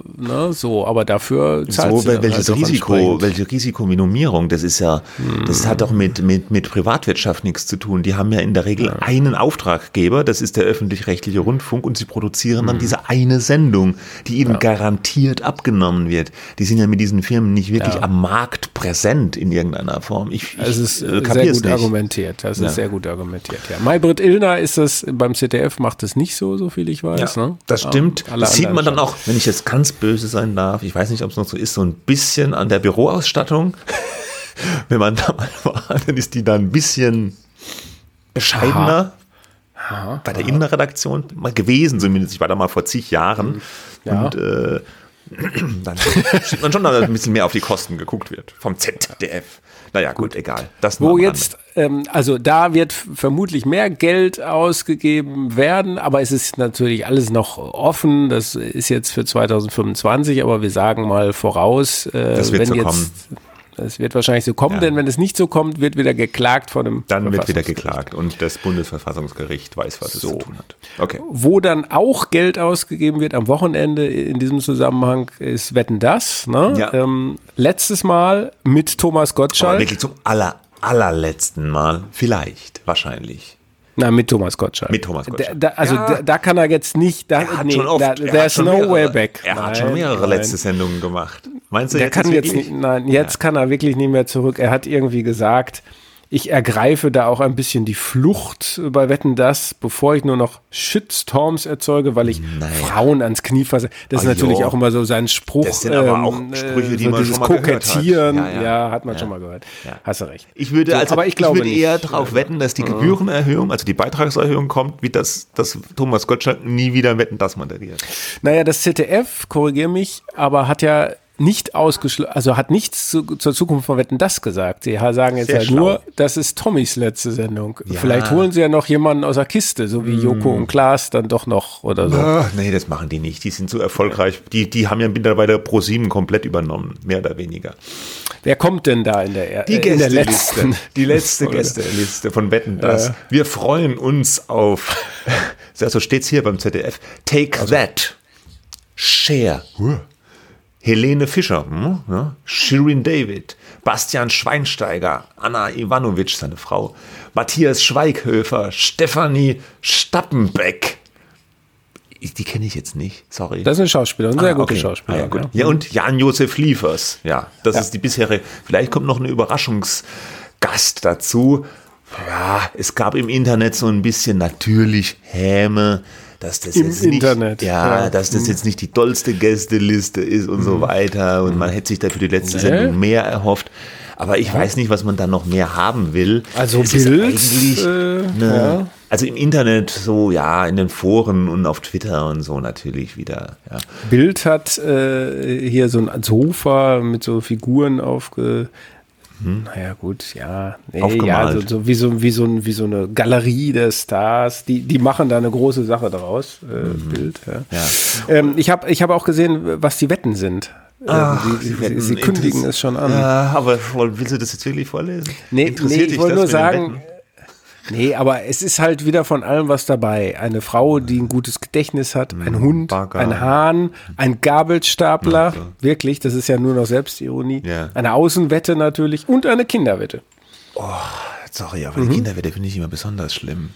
so, aber dafür zahlt So, wel- welches halt Risiko, welche Risikominimierung, das ist ja, das hat doch mit, mit, mit Privatwirtschaft nichts zu tun. Die haben ja in der Regel einen Auftraggeber, das ist der öffentlich-rechtliche Rundfunk und sie produzieren dann diese eine Sendung, die ihnen garantiert abgenommen wird. Die sind ja mit diesen Firmen nicht wirklich am Markt präsent in irgendeiner Form. Ich, ich Es ist äh, sehr kapier's gut nicht. argumentiert. Das Ja. ist sehr gut argumentiert. Ja. Maybrit Illner ist das beim ZDF macht das nicht so, so viel ich weiß. Ja, ne? das stimmt. Alle Das sieht man dann auch, wenn ich jetzt ganz böse sein darf, ich weiß nicht, ob es noch so ist, so ein bisschen an der Büroausstattung. wenn man da mal war, dann ist die da ein bisschen bescheidener. Bei der Innenredaktion mal gewesen, zumindest. Ich war da mal vor zig Jahren. Ja. Und äh, dann sieht man schon, dass ein bisschen mehr auf die Kosten geguckt wird. Vom ZDF. Naja, gut, egal. Das Wo jetzt, ähm, also da wird vermutlich mehr Geld ausgegeben werden, aber es ist natürlich alles noch offen. Das ist jetzt für 2025, aber wir sagen mal voraus, äh, Das wird wenn so jetzt, kommen. Es wird wahrscheinlich so kommen, Ja. denn wenn es nicht so kommt, wird wieder geklagt von dem Dann wird wieder geklagt und das Bundesverfassungsgericht weiß, was es zu tun hat. Okay. Wo dann auch Geld ausgegeben wird am Wochenende in diesem Zusammenhang ist Wetten das. Ne? Ja. Ähm, letztes Mal mit Thomas Aber Gottschalk. wirklich zum aller, allerletzten Mal. Vielleicht, wahrscheinlich. Na, mit Thomas Gottschalk. Mit Thomas Gottschalk. Da, da, also Ja. da, da kann er jetzt nicht, da, Er hat nee, schon oft, da, er there's hat schon no mehrere, way back. Er hat Nein, schon mehrere nein. letzte Sendungen gemacht. Meinst du, Der jetzt kann jetzt nicht, nein, jetzt kann er wirklich nicht mehr zurück. Er hat irgendwie gesagt, ich ergreife da auch ein bisschen die Flucht bei Wetten das, bevor ich nur noch Shitstorms erzeuge, weil ich Frauen ans Knie fasse. Das ist Ah, natürlich jo. auch immer so sein Spruch. Das sind aber auch ähm, Sprüche, die so man dieses schon mal gehört hat. Kokettieren, Ja, ja, ja. hat man Ja. schon mal gehört. Ja. Hast du recht. Ich würde, So, also, aber ich glaube würde eher darauf wetten, dass die Gebührenerhöhung, also die Beitragserhöhung kommt, wie das, dass Thomas Gottschalk nie wieder Wetten das moderiert. Naja, das ZDF, korrigier mich, aber hat ja nicht ausgeschlossen, also hat nichts zu, zur Zukunft von Wetten das gesagt. Sie sagen jetzt halt nur, das ist Tommys letzte Sendung. Ja. Vielleicht holen sie ja noch jemanden aus der Kiste, so wie Joko und Klaas dann doch noch oder so. Ach, nee, das machen die nicht. Die sind so erfolgreich. Die, die haben ja mittlerweile Pro7 komplett übernommen, mehr oder weniger. Wer kommt denn da in der, Die äh, in der letzten? Die letzte? Gästeliste von Wetten das. Wir freuen uns auf, so steht's hier beim ZDF, Take Also. That, Share, Helene Fischer, hm, ja, Shirin David, Bastian Schweinsteiger, Anna Ivanovic, seine Frau, Matthias Schweighöfer, Stefanie Stappenbeck. Die kenne ich jetzt nicht, sorry. Das ist eine Schauspielerin, sehr Ah, gute okay. Schauspielerin. Ah, ja. ja, und Jan-Josef Liefers. Ja, das Ja. ist die bisherige. Vielleicht kommt noch ein Überraschungsgast dazu. Ja, es gab im Internet so ein bisschen natürlich Häme, dass das Im jetzt nicht, Internet, ja, ja. dass das jetzt nicht die tollste Gästeliste ist und so weiter. Und man hätte sich da für die letzte Nee. Sendung mehr erhofft. Aber ich weiß nicht, was man da noch mehr haben will. Also Es Bild, äh, eine, also im Internet so, ja, in den Foren und auf Twitter und so natürlich wieder, ja. Bild hat äh, hier so ein Sofa mit so Figuren aufge. Naja, gut, ja. Nee, ja, Hm. Aufgemalt. so, so, wie, so, wie, so, wie so eine Galerie der Stars. Die, die machen da eine große Sache draus. Äh, Bild, ja. Mhm. Ja. Ähm, ich habe ich hab auch gesehen, was die Wetten sind. Ähm, sie, sie, Wetten sie kündigen interess- es schon an. Ja, aber willst du das jetzt wirklich vorlesen? Nee, Interessiert nee, dich ich wollte nur sagen, Wetten? Nee, aber es ist halt wieder von allem was dabei. Eine Frau, die ein gutes Gedächtnis hat, ein Hund, Bagger. ein Hahn, ein Gabelstapler, wirklich, das ist ja nur noch Selbstironie, Ja. eine Außenwette natürlich und eine Kinderwette. Sorry, aber die Kinderwette finde ich immer besonders schlimm.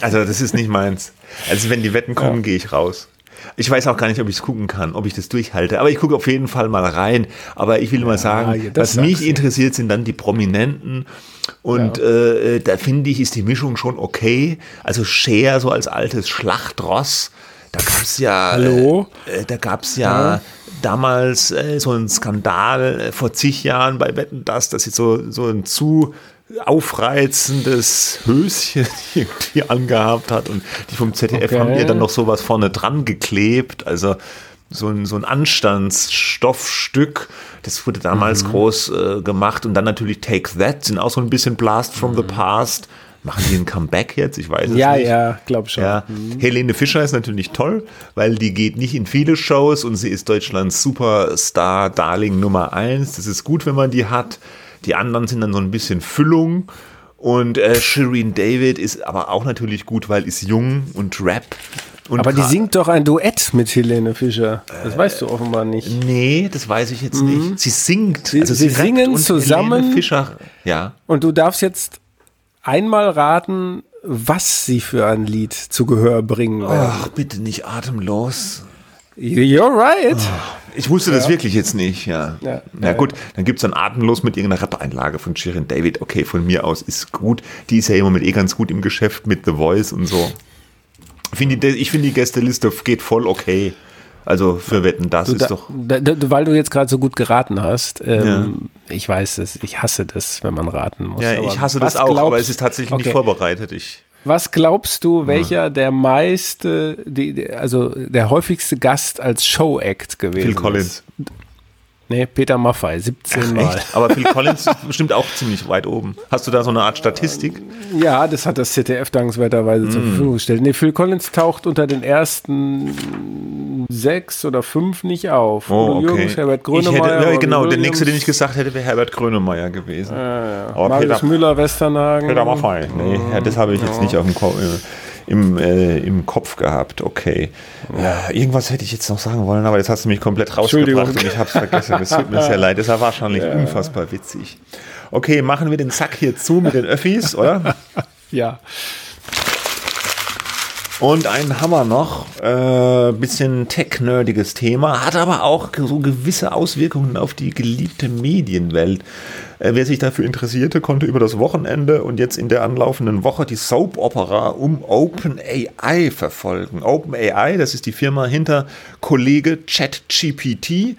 Also das ist nicht meins. Also wenn die Wetten kommen, gehe ich raus. Ich weiß auch gar nicht, ob ich es gucken kann, ob ich das durchhalte. Aber ich gucke auf jeden Fall mal rein. Aber ich will mal sagen, ja, was mich interessiert, sind dann die Prominenten. Und äh, da finde ich, ist die Mischung schon okay. Also Cher so als altes Schlachtross. Da gab es ja, Hallo? Äh, da gab es ja, damals äh, so einen Skandal äh, vor zig Jahren bei Wetten das, dass sie so, so ein zu aufreizendes Höschen irgendwie angehabt hat und die vom ZDF Okay. haben ihr dann noch sowas vorne dran geklebt, also so ein, so ein Anstandsstoffstück, das wurde damals Mhm. groß äh, gemacht und dann natürlich Take That, sind auch so ein bisschen Blast from the Past. Machen die ein Comeback jetzt? Ich weiß es Mhm. Ja, nicht. ja, glaub schon. Ja. Helene Fischer ist natürlich toll, weil die geht nicht in viele Shows und sie ist Deutschlands Superstar, Darling Nummer eins. Das ist gut, wenn man die hat. Die anderen sind dann so ein bisschen Füllung. Und äh, Shireen David ist aber auch natürlich gut, weil ist jung und Rap. Und Aber die singt doch ein Duett mit Helene Fischer. Das weißt du offenbar nicht. Nee, das weiß ich jetzt nicht. Sie singt. Sie- sie rappt singen und zusammen. Helene Fischer, ja. Und du darfst jetzt einmal raten, was sie für ein Lied zu Gehör bringen werden. Ach, bitte nicht atemlos. You're right. Ich wusste das wirklich jetzt nicht, ja. Ja. Na gut, dann gibt's dann Atemlos mit irgendeiner Rap-Einlage von Shirin David. Okay, von mir aus ist gut. Die ist ja im Moment eh ganz gut im Geschäft mit The Voice und so. Finde die, ich finde die Gästeliste geht voll okay. Also für Wetten, das Du, ist da, doch. da, da, weil du jetzt gerade so gut geraten hast, ähm, ich weiß es, ich hasse das, wenn man raten muss. Ja, Aber ich hasse das auch, aber glaubst- es ist tatsächlich nicht Okay. vorbereitet. Ich, Was glaubst du, welcher der meiste, die, also der häufigste Gast als Show-Act gewesen Phil Collins. ist? Nee, Peter Maffay, 17 Mal. Echt? Aber Phil Collins ist bestimmt auch ziemlich weit oben. Hast du da so eine Art Statistik? Ja, das hat das ZDF dankenswerterweise zur Mm. Verfügung gestellt. Nee, Phil Collins taucht unter den ersten sechs oder fünf nicht auf. Oh, okay. Jürgens, Herbert ich hätte, Grönemeyer. ja, genau, der nächste, den ich gesagt hätte, wäre Herbert Grönemeyer gewesen. Aber Marius Peter, Müller, Westernhagen. Peter Maffay. Nee, ja, das habe ich jetzt nicht auf dem Ko äh, im, äh, im Kopf gehabt. Okay. Ja, irgendwas hätte ich jetzt noch sagen wollen, aber jetzt hast du mich komplett rausgebracht und ich habe es vergessen. Es tut mir sehr leid. Das war wahrscheinlich unfassbar witzig. Okay, machen wir den Sack hier zu mit den Öffis, oder? Ja. Und einen Hammer noch, äh, bisschen tech-nerdiges Thema, hat aber auch so gewisse Auswirkungen auf die geliebte Medienwelt. Äh, wer sich dafür interessierte, konnte über das Wochenende und jetzt in der anlaufenden Woche die Soap-Opera um OpenAI verfolgen. OpenAI, das ist die Firma hinter Kollege ChatGPT,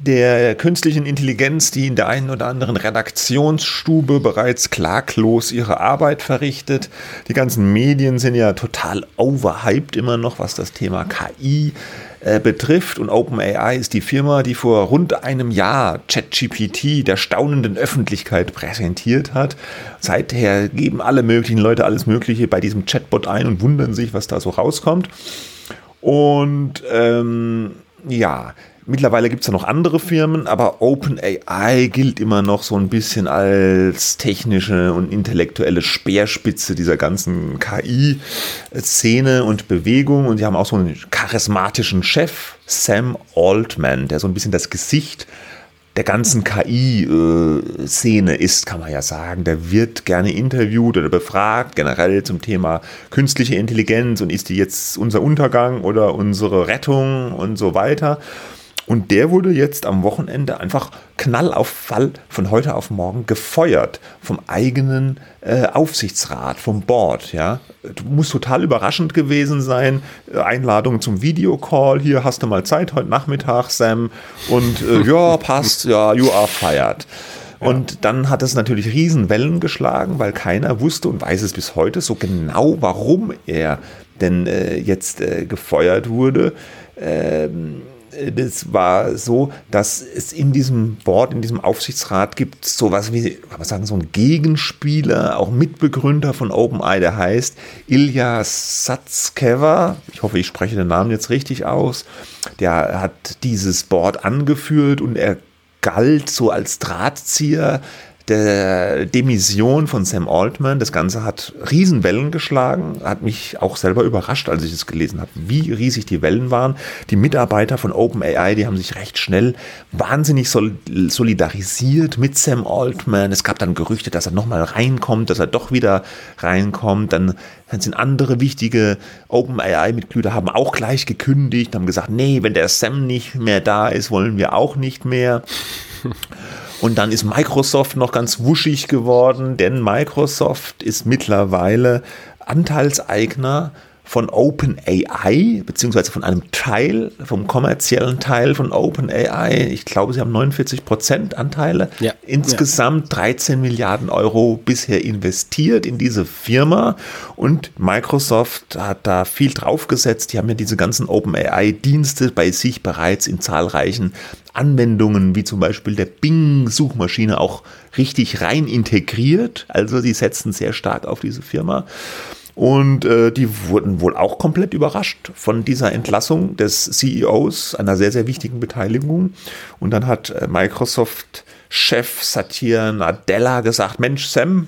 der künstlichen Intelligenz, die in der einen oder anderen Redaktionsstube bereits klaglos ihre Arbeit verrichtet. Die ganzen Medien sind ja total overhyped immer noch, was das Thema KI äh, betrifft. Und OpenAI ist die Firma, die vor rund einem Jahr ChatGPT der staunenden Öffentlichkeit präsentiert hat. Seither geben alle möglichen Leute alles Mögliche bei diesem Chatbot ein und wundern sich, was da so rauskommt. Und ähm, ja, mittlerweile gibt es ja noch andere Firmen, aber OpenAI gilt immer noch so ein bisschen als technische und intellektuelle Speerspitze dieser ganzen KI-Szene und Bewegung. Und die haben auch so einen charismatischen Chef, Sam Altman, der so ein bisschen das Gesicht der ganzen KI-Szene ist, kann man ja sagen. Der wird gerne interviewt oder befragt, generell zum Thema künstliche Intelligenz und ist die jetzt unser Untergang oder unsere Rettung und so weiter. Und der wurde jetzt am Wochenende einfach knall auf Fall von heute auf morgen gefeuert vom eigenen äh, Aufsichtsrat, vom Board. Ja, muss total überraschend gewesen sein. Äh, Einladung zum Videocall. Hier hast du mal Zeit heute Nachmittag, Sam. Und äh, ja, passt. Ja, you are fired. Und dann hat es natürlich Riesenwellen geschlagen, weil keiner wusste und weiß es bis heute so genau, warum er denn äh, jetzt äh, gefeuert wurde. Ähm, das war so, dass es in diesem Board, in diesem Aufsichtsrat gibt sowas wie, kann man sagen, so ein Gegenspieler, auch Mitbegründer von OpenAI, der heißt Ilya Satskeva. Ich hoffe, ich spreche den Namen jetzt richtig aus. Der hat dieses Board angeführt und er galt so als Drahtzieher der Demission von Sam Altman. Das Ganze hat Riesenwellen geschlagen, hat mich auch selber überrascht, als ich es gelesen habe, wie riesig die Wellen waren. Die Mitarbeiter von OpenAI, die haben sich recht schnell wahnsinnig sol solidarisiert mit Sam Altman. Es gab dann Gerüchte, dass er nochmal reinkommt, dass er doch wieder reinkommt. Dann sind andere wichtige OpenAI-Mitglieder haben auch gleich gekündigt, haben gesagt, nee, wenn der Sam nicht mehr da ist, wollen wir auch nicht mehr. Und dann ist Microsoft noch ganz wuschig geworden, denn Microsoft ist mittlerweile Anteilseigner von OpenAI, beziehungsweise von einem Teil, vom kommerziellen Teil von OpenAI. Ich glaube, sie haben 49 Prozent Anteile. Ja. Insgesamt 13 Milliarden Euro bisher investiert in diese Firma und Microsoft hat da viel draufgesetzt. Die haben ja diese ganzen OpenAI-Dienste bei sich bereits in zahlreichen Anwendungen, wie zum Beispiel der Bing-Suchmaschine, auch richtig rein integriert. Also sie setzen sehr stark auf diese Firma. Und äh, die wurden wohl auch komplett überrascht von dieser Entlassung des CEOs, einer sehr, sehr wichtigen Beteiligung. Und dann hat äh, Microsoft-Chef Satya Nadella gesagt, Mensch, Sam,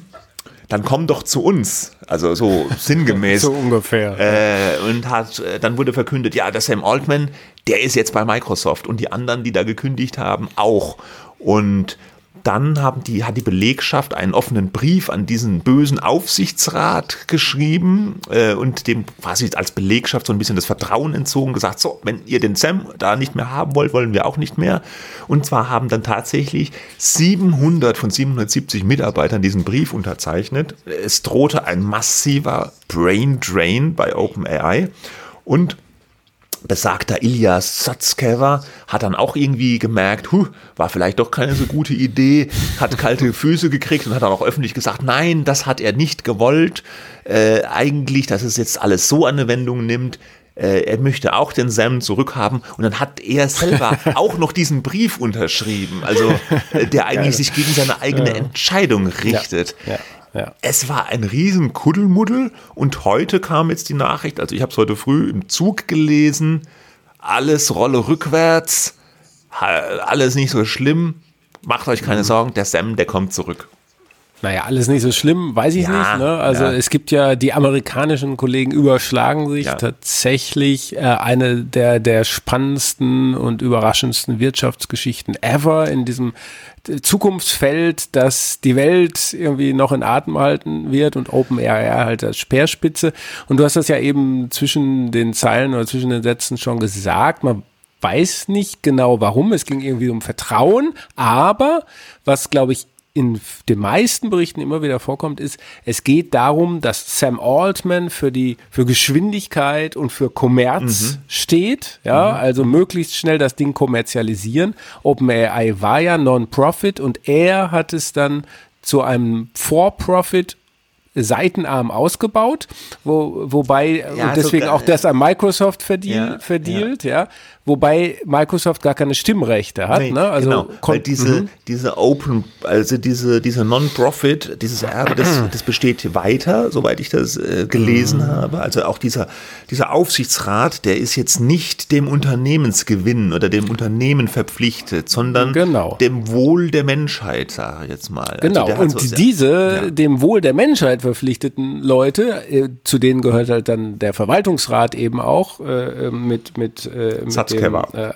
dann komm doch zu uns. Also so sinngemäß. so ungefähr. Äh, und hat, äh, dann wurde verkündet, ja, der Sam Altman, der ist jetzt bei Microsoft und die anderen, die da gekündigt haben, auch. Und dann haben die, hat die Belegschaft einen offenen Brief an diesen bösen Aufsichtsrat geschrieben äh, und dem quasi als Belegschaft so ein bisschen das Vertrauen entzogen, gesagt, so, wenn ihr den Sam da nicht mehr haben wollt, wollen wir auch nicht mehr. Und zwar haben dann tatsächlich 700 von 770 Mitarbeitern diesen Brief unterzeichnet. Es drohte ein massiver Brain Drain bei OpenAI und besagter Ilias Satzkever hat dann auch irgendwie gemerkt, huh, war vielleicht doch keine so gute Idee, hat kalte Füße gekriegt und hat dann auch öffentlich gesagt, nein, das hat er nicht gewollt. Äh, eigentlich, dass es jetzt alles so eine Wendung nimmt. Äh, er möchte auch den Sam zurückhaben und dann hat er selber auch noch diesen Brief unterschrieben, also äh, der eigentlich sich gegen seine eigene Entscheidung richtet. Ja, ja. Es war ein riesen Kuddelmuddel und heute kam jetzt die Nachricht, also ich habe es heute früh im Zug gelesen, alles rolle rückwärts, alles nicht so schlimm, macht euch keine Sorgen, der Sam, der kommt zurück. Naja, alles nicht so schlimm, weiß ich Ja, nicht. Ne? Also ja. es gibt ja, die amerikanischen Kollegen überschlagen sich Ja. tatsächlich äh, eine der, der spannendsten und überraschendsten Wirtschaftsgeschichten ever in diesem Zukunftsfeld, dass die Welt irgendwie noch in Atem halten wird und OpenAI halt als Speerspitze. Und du hast das ja eben zwischen den Zeilen oder zwischen den Sätzen schon gesagt. Man weiß nicht genau warum. Es ging irgendwie um Vertrauen, aber was glaube ich in den meisten Berichten immer wieder vorkommt, ist, es geht darum, dass Sam Altman für die, für Geschwindigkeit und für Kommerz steht, ja, also möglichst schnell das Ding kommerzialisieren. OpenAI war ja Non-Profit und er hat es dann zu einem For-Profit Seitenarm ausgebaut, wo, wobei, Ja, und deswegen sogar, auch das an Microsoft verdeal, Ja, verdealt, ja. wobei Microsoft gar keine Stimmrechte hat, Nee, ne? Also genau, weil diese, Mhm. diese Open, also diese, diese Non-Profit, dieses Erbe, das, das besteht weiter, soweit ich das äh, gelesen Mhm. habe. Also auch dieser, dieser Aufsichtsrat, der ist jetzt nicht dem Unternehmensgewinn oder dem Unternehmen verpflichtet, sondern Genau. dem Wohl der Menschheit, sage ich jetzt mal. Genau, also der hat und diese Ja. dem Wohl der Menschheit verpflichteten Leute, äh, zu denen gehört halt dann der Verwaltungsrat eben auch äh, mit mit, äh, mit Satzgeber. dem äh,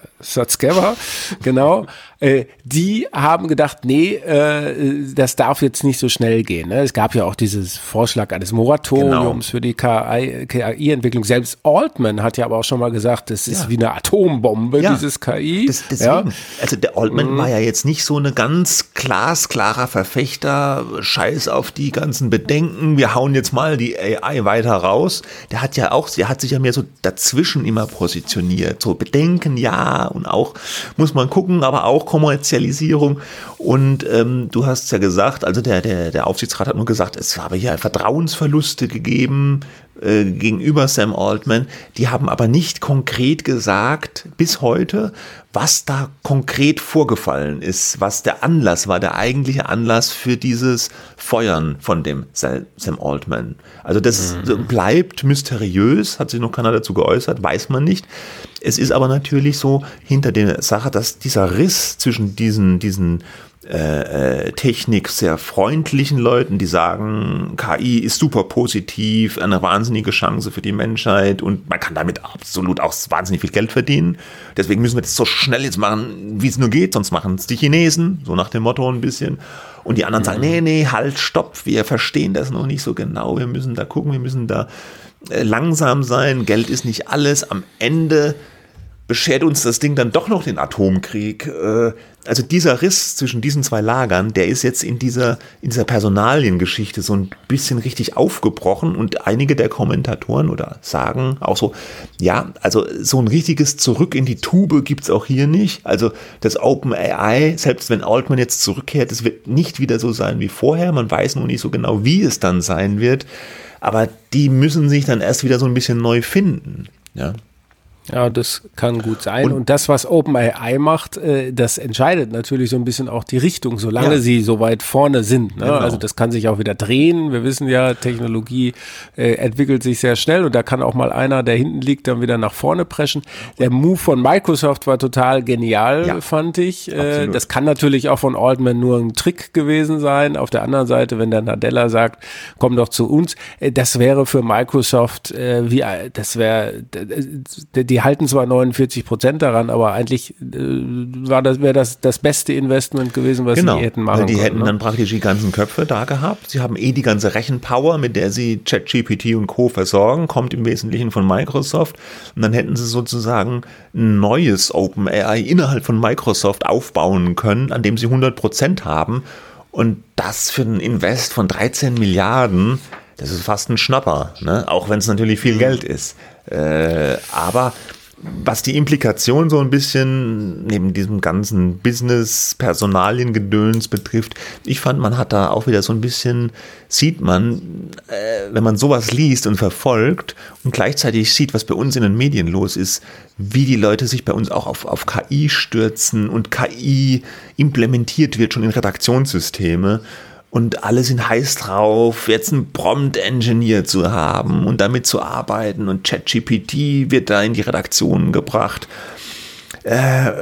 genau. Äh, die haben gedacht, nee, äh, das darf jetzt nicht so schnell gehen. Ne? Es gab ja auch dieses Vorschlag eines Moratoriums Genau. für die KI KI-Entwicklung. Selbst Altman hat ja aber auch schon mal gesagt, das ist Ja. wie eine Atombombe, Ja, dieses KI. Das, deswegen, ja. also der Altman war ja jetzt nicht so eine ganz glasklarer Verfechter, scheiß auf die ganzen Bedenken, wir hauen jetzt mal die AI weiter raus. Der hat ja auch, der hat sich ja mehr so dazwischen immer positioniert. So Bedenken, ja, und auch muss man gucken, aber auch Kommerzialisierung. Und ähm, du hast ja gesagt, also der, der, der Aufsichtsrat hat nur gesagt, es habe hier Vertrauensverluste gegeben äh, gegenüber Sam Altman. Die haben aber nicht konkret gesagt, bis heute, was da konkret vorgefallen ist, was der Anlass war, der eigentliche Anlass für dieses Feuern von dem Sam Sam Altman. Also das bleibt mysteriös, hat sich noch keiner dazu geäußert, weiß man nicht. Es ist aber natürlich so hinter der Sache, dass dieser Riss zwischen diesen, diesen äh, äh, Technik sehr freundlichen Leuten, die sagen, KI ist super positiv, eine wahnsinnige Chance für die Menschheit und man kann damit absolut auch wahnsinnig viel Geld verdienen. Deswegen müssen wir das so schnell jetzt machen, wie es nur geht, sonst machen es die Chinesen, so nach dem Motto ein bisschen. Und die anderen sagen, nee, nee, halt, stopp, wir verstehen das noch nicht so genau, wir müssen da gucken, wir müssen da äh, langsam sein, Geld ist nicht alles. Am Ende beschert uns das Ding dann doch noch den Atomkrieg. Äh, also dieser Riss zwischen diesen zwei Lagern, der ist jetzt in dieser, in dieser Personaliengeschichte so ein bisschen richtig aufgebrochen und einige der Kommentatoren oder sagen auch so, ja, also so ein richtiges Zurück in die Tube gibt's auch hier nicht. Also das Open AI, selbst wenn Altman jetzt zurückkehrt, es wird nicht wieder so sein wie vorher. Man weiß nur nicht so genau, wie es dann sein wird. Aber die müssen sich dann erst wieder so ein bisschen neu finden. Ja. Ja, das kann gut sein. Und, und das, was OpenAI macht, äh, das entscheidet natürlich so ein bisschen auch die Richtung, solange ja. sie so weit vorne sind. Ne? Genau. Also das kann sich auch wieder drehen. Wir wissen ja, Technologie äh, entwickelt sich sehr schnell und da kann auch mal einer, der hinten liegt, dann wieder nach vorne preschen. Der Move von Microsoft war total genial, ja. fand ich. Äh, das kann natürlich auch von Altman nur ein Trick gewesen sein. Auf der anderen Seite, wenn der Nadella sagt, komm doch zu uns, äh, das wäre für Microsoft äh, wie, äh, das wäre die die halten zwar 49 Prozent daran, aber eigentlich äh, war das, wäre das das beste Investment gewesen, was genau, sie hätten machen die können, hätten ne? dann praktisch die ganzen Köpfe da gehabt. Sie haben eh die ganze Rechenpower, mit der sie ChatGPT und Co. versorgen, kommt im Wesentlichen von Microsoft. Und dann hätten sie sozusagen ein neues OpenAI innerhalb von Microsoft aufbauen können, an dem sie 100 Prozent haben. Und das für einen Invest von 13 Milliarden, das ist fast ein Schnapper, ne? auch wenn es natürlich viel Geld ist. Äh, aber was die Implikation so ein bisschen neben diesem ganzen Business-Personalien-Gedöns betrifft, ich fand, man hat da auch wieder so ein bisschen, sieht man, äh, wenn man sowas liest und verfolgt und gleichzeitig sieht, was bei uns in den Medien los ist, wie die Leute sich bei uns auch auf, auf KI stürzen und KI implementiert wird schon in Redaktionssysteme und alle sind heiß drauf, jetzt einen Prompt-Engineer zu haben und damit zu arbeiten und ChatGPT wird da in die Redaktion gebracht. Äh,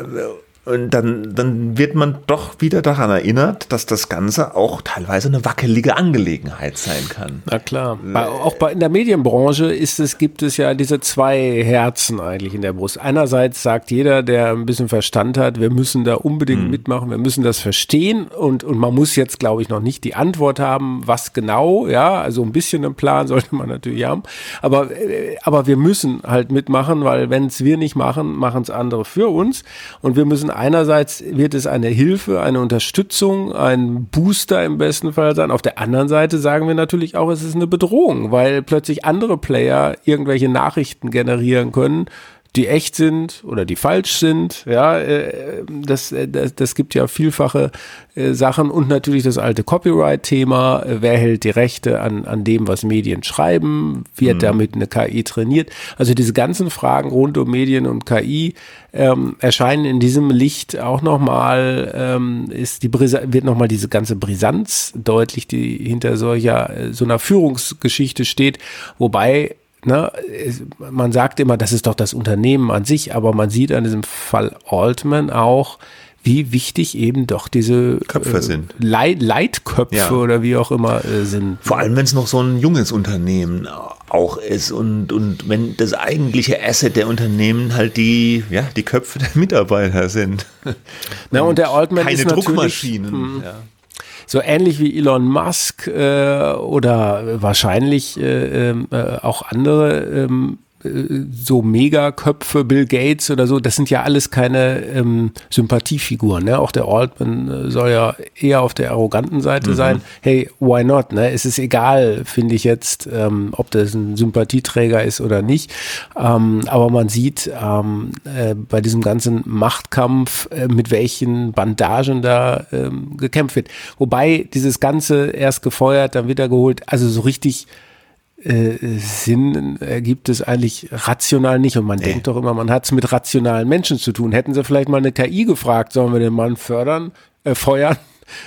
und dann, dann wird man doch wieder daran erinnert, dass das Ganze auch teilweise eine wackelige Angelegenheit sein kann. Na klar. Bei, auch bei, in der Medienbranche ist es, gibt es ja diese zwei Herzen eigentlich in der Brust. Einerseits sagt jeder, der ein bisschen Verstand hat, wir müssen da unbedingt hm. mitmachen, wir müssen das verstehen und, und man muss jetzt, glaube ich, noch nicht die Antwort haben, was genau, ja, also ein bisschen einen Plan sollte man natürlich haben, aber, äh, aber wir müssen halt mitmachen, weil wenn es wir nicht machen, machen es andere für uns und wir müssen einerseits wird es eine Hilfe, eine Unterstützung, ein Booster im besten Fall sein. Auf der anderen Seite sagen wir natürlich auch, es ist eine Bedrohung, weil plötzlich andere Player irgendwelche Nachrichten generieren können, die echt sind oder die falsch sind. Ja, äh, das, äh, das, das gibt ja vielfache äh, Sachen und natürlich das alte Copyright-Thema. Wer hält die Rechte an, an dem, was Medien schreiben? Wird mhm. damit eine KI trainiert? Also diese ganzen Fragen rund um Medien und KI ähm, erscheinen in diesem Licht auch nochmal, ähm, ist die Brisa wird nochmal diese ganze Brisanz deutlich, die hinter solcher, so einer Führungsgeschichte steht. Wobei ne, man sagt immer, das ist doch das Unternehmen an sich, aber man sieht an diesem Fall Altman auch, wie wichtig eben doch diese Köpfe äh, sind. Leit Leitköpfe ja. oder wie auch immer äh, sind. Vor allem, wenn es noch so ein junges Unternehmen auch ist und, und wenn das eigentliche Asset der Unternehmen halt die, ja, die Köpfe der Mitarbeiter sind. Na, und, und der Altman keine ist Druckmaschinen. Hm. Ja so ähnlich wie Elon Musk äh, oder wahrscheinlich äh, äh, auch andere ähm, so Megaköpfe, Bill Gates oder so, das sind ja alles keine ähm, Sympathiefiguren. Ne? Auch der Altman äh, soll ja eher auf der arroganten Seite mhm. sein. Hey, why not? Ne? Es ist egal, finde ich jetzt, ähm, ob das ein Sympathieträger ist oder nicht. Ähm, aber man sieht ähm, äh, bei diesem ganzen Machtkampf, äh, mit welchen Bandagen da ähm, gekämpft wird. Wobei dieses Ganze erst gefeuert, dann wieder geholt. Also so richtig äh, Sinn ergibt es eigentlich rational nicht. Und man nee. denkt doch immer, man hat es mit rationalen Menschen zu tun. Hätten sie vielleicht mal eine KI gefragt, sollen wir den Mann fördern, äh, feuern?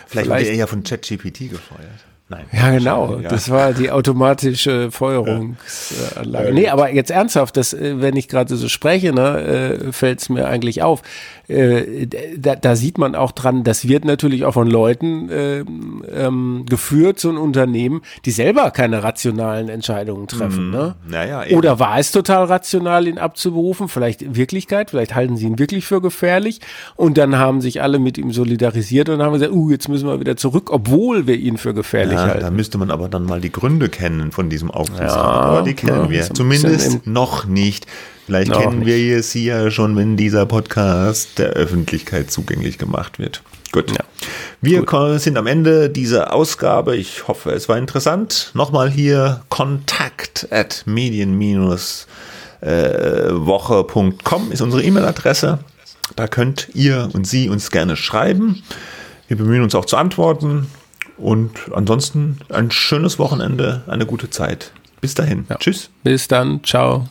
Vielleicht, vielleicht wurde er ja von ChatGPT gefeuert. Nein. Ja, genau. Ja. Das war die automatische Feuerungsanlage. Ja. Nee, aber jetzt ernsthaft, das, äh, wenn ich gerade so spreche, ne, äh, fällt es mir eigentlich auf. Äh, da, da sieht man auch dran, das wird natürlich auch von Leuten äh, ähm, geführt, so ein Unternehmen, die selber keine rationalen Entscheidungen treffen. Mm, ne? Naja, Oder war es total rational, ihn abzuberufen? Vielleicht Wirklichkeit, vielleicht halten sie ihn wirklich für gefährlich. Und dann haben sich alle mit ihm solidarisiert und haben gesagt, uh, jetzt müssen wir wieder zurück, obwohl wir ihn für gefährlich Ja, halten. da müsste man aber dann mal die Gründe kennen von diesem Aufsichtsrat. Ja, aber die kennen ja, wir. Zumindest noch nicht. Vielleicht Noch kennen wir es hier schon, wenn dieser Podcast der Öffentlichkeit zugänglich gemacht wird. Gut. Ja. Wir ko- sind am Ende dieser Ausgabe. Ich hoffe, es war interessant. Nochmal hier kontakt at medien-woche.com ist unsere E-Mail-Adresse. Da könnt ihr und Sie uns gerne schreiben. Wir bemühen uns auch zu antworten. Und ansonsten ein schönes Wochenende, eine gute Zeit. Bis dahin. Tschüss. Bis dann. Ciao.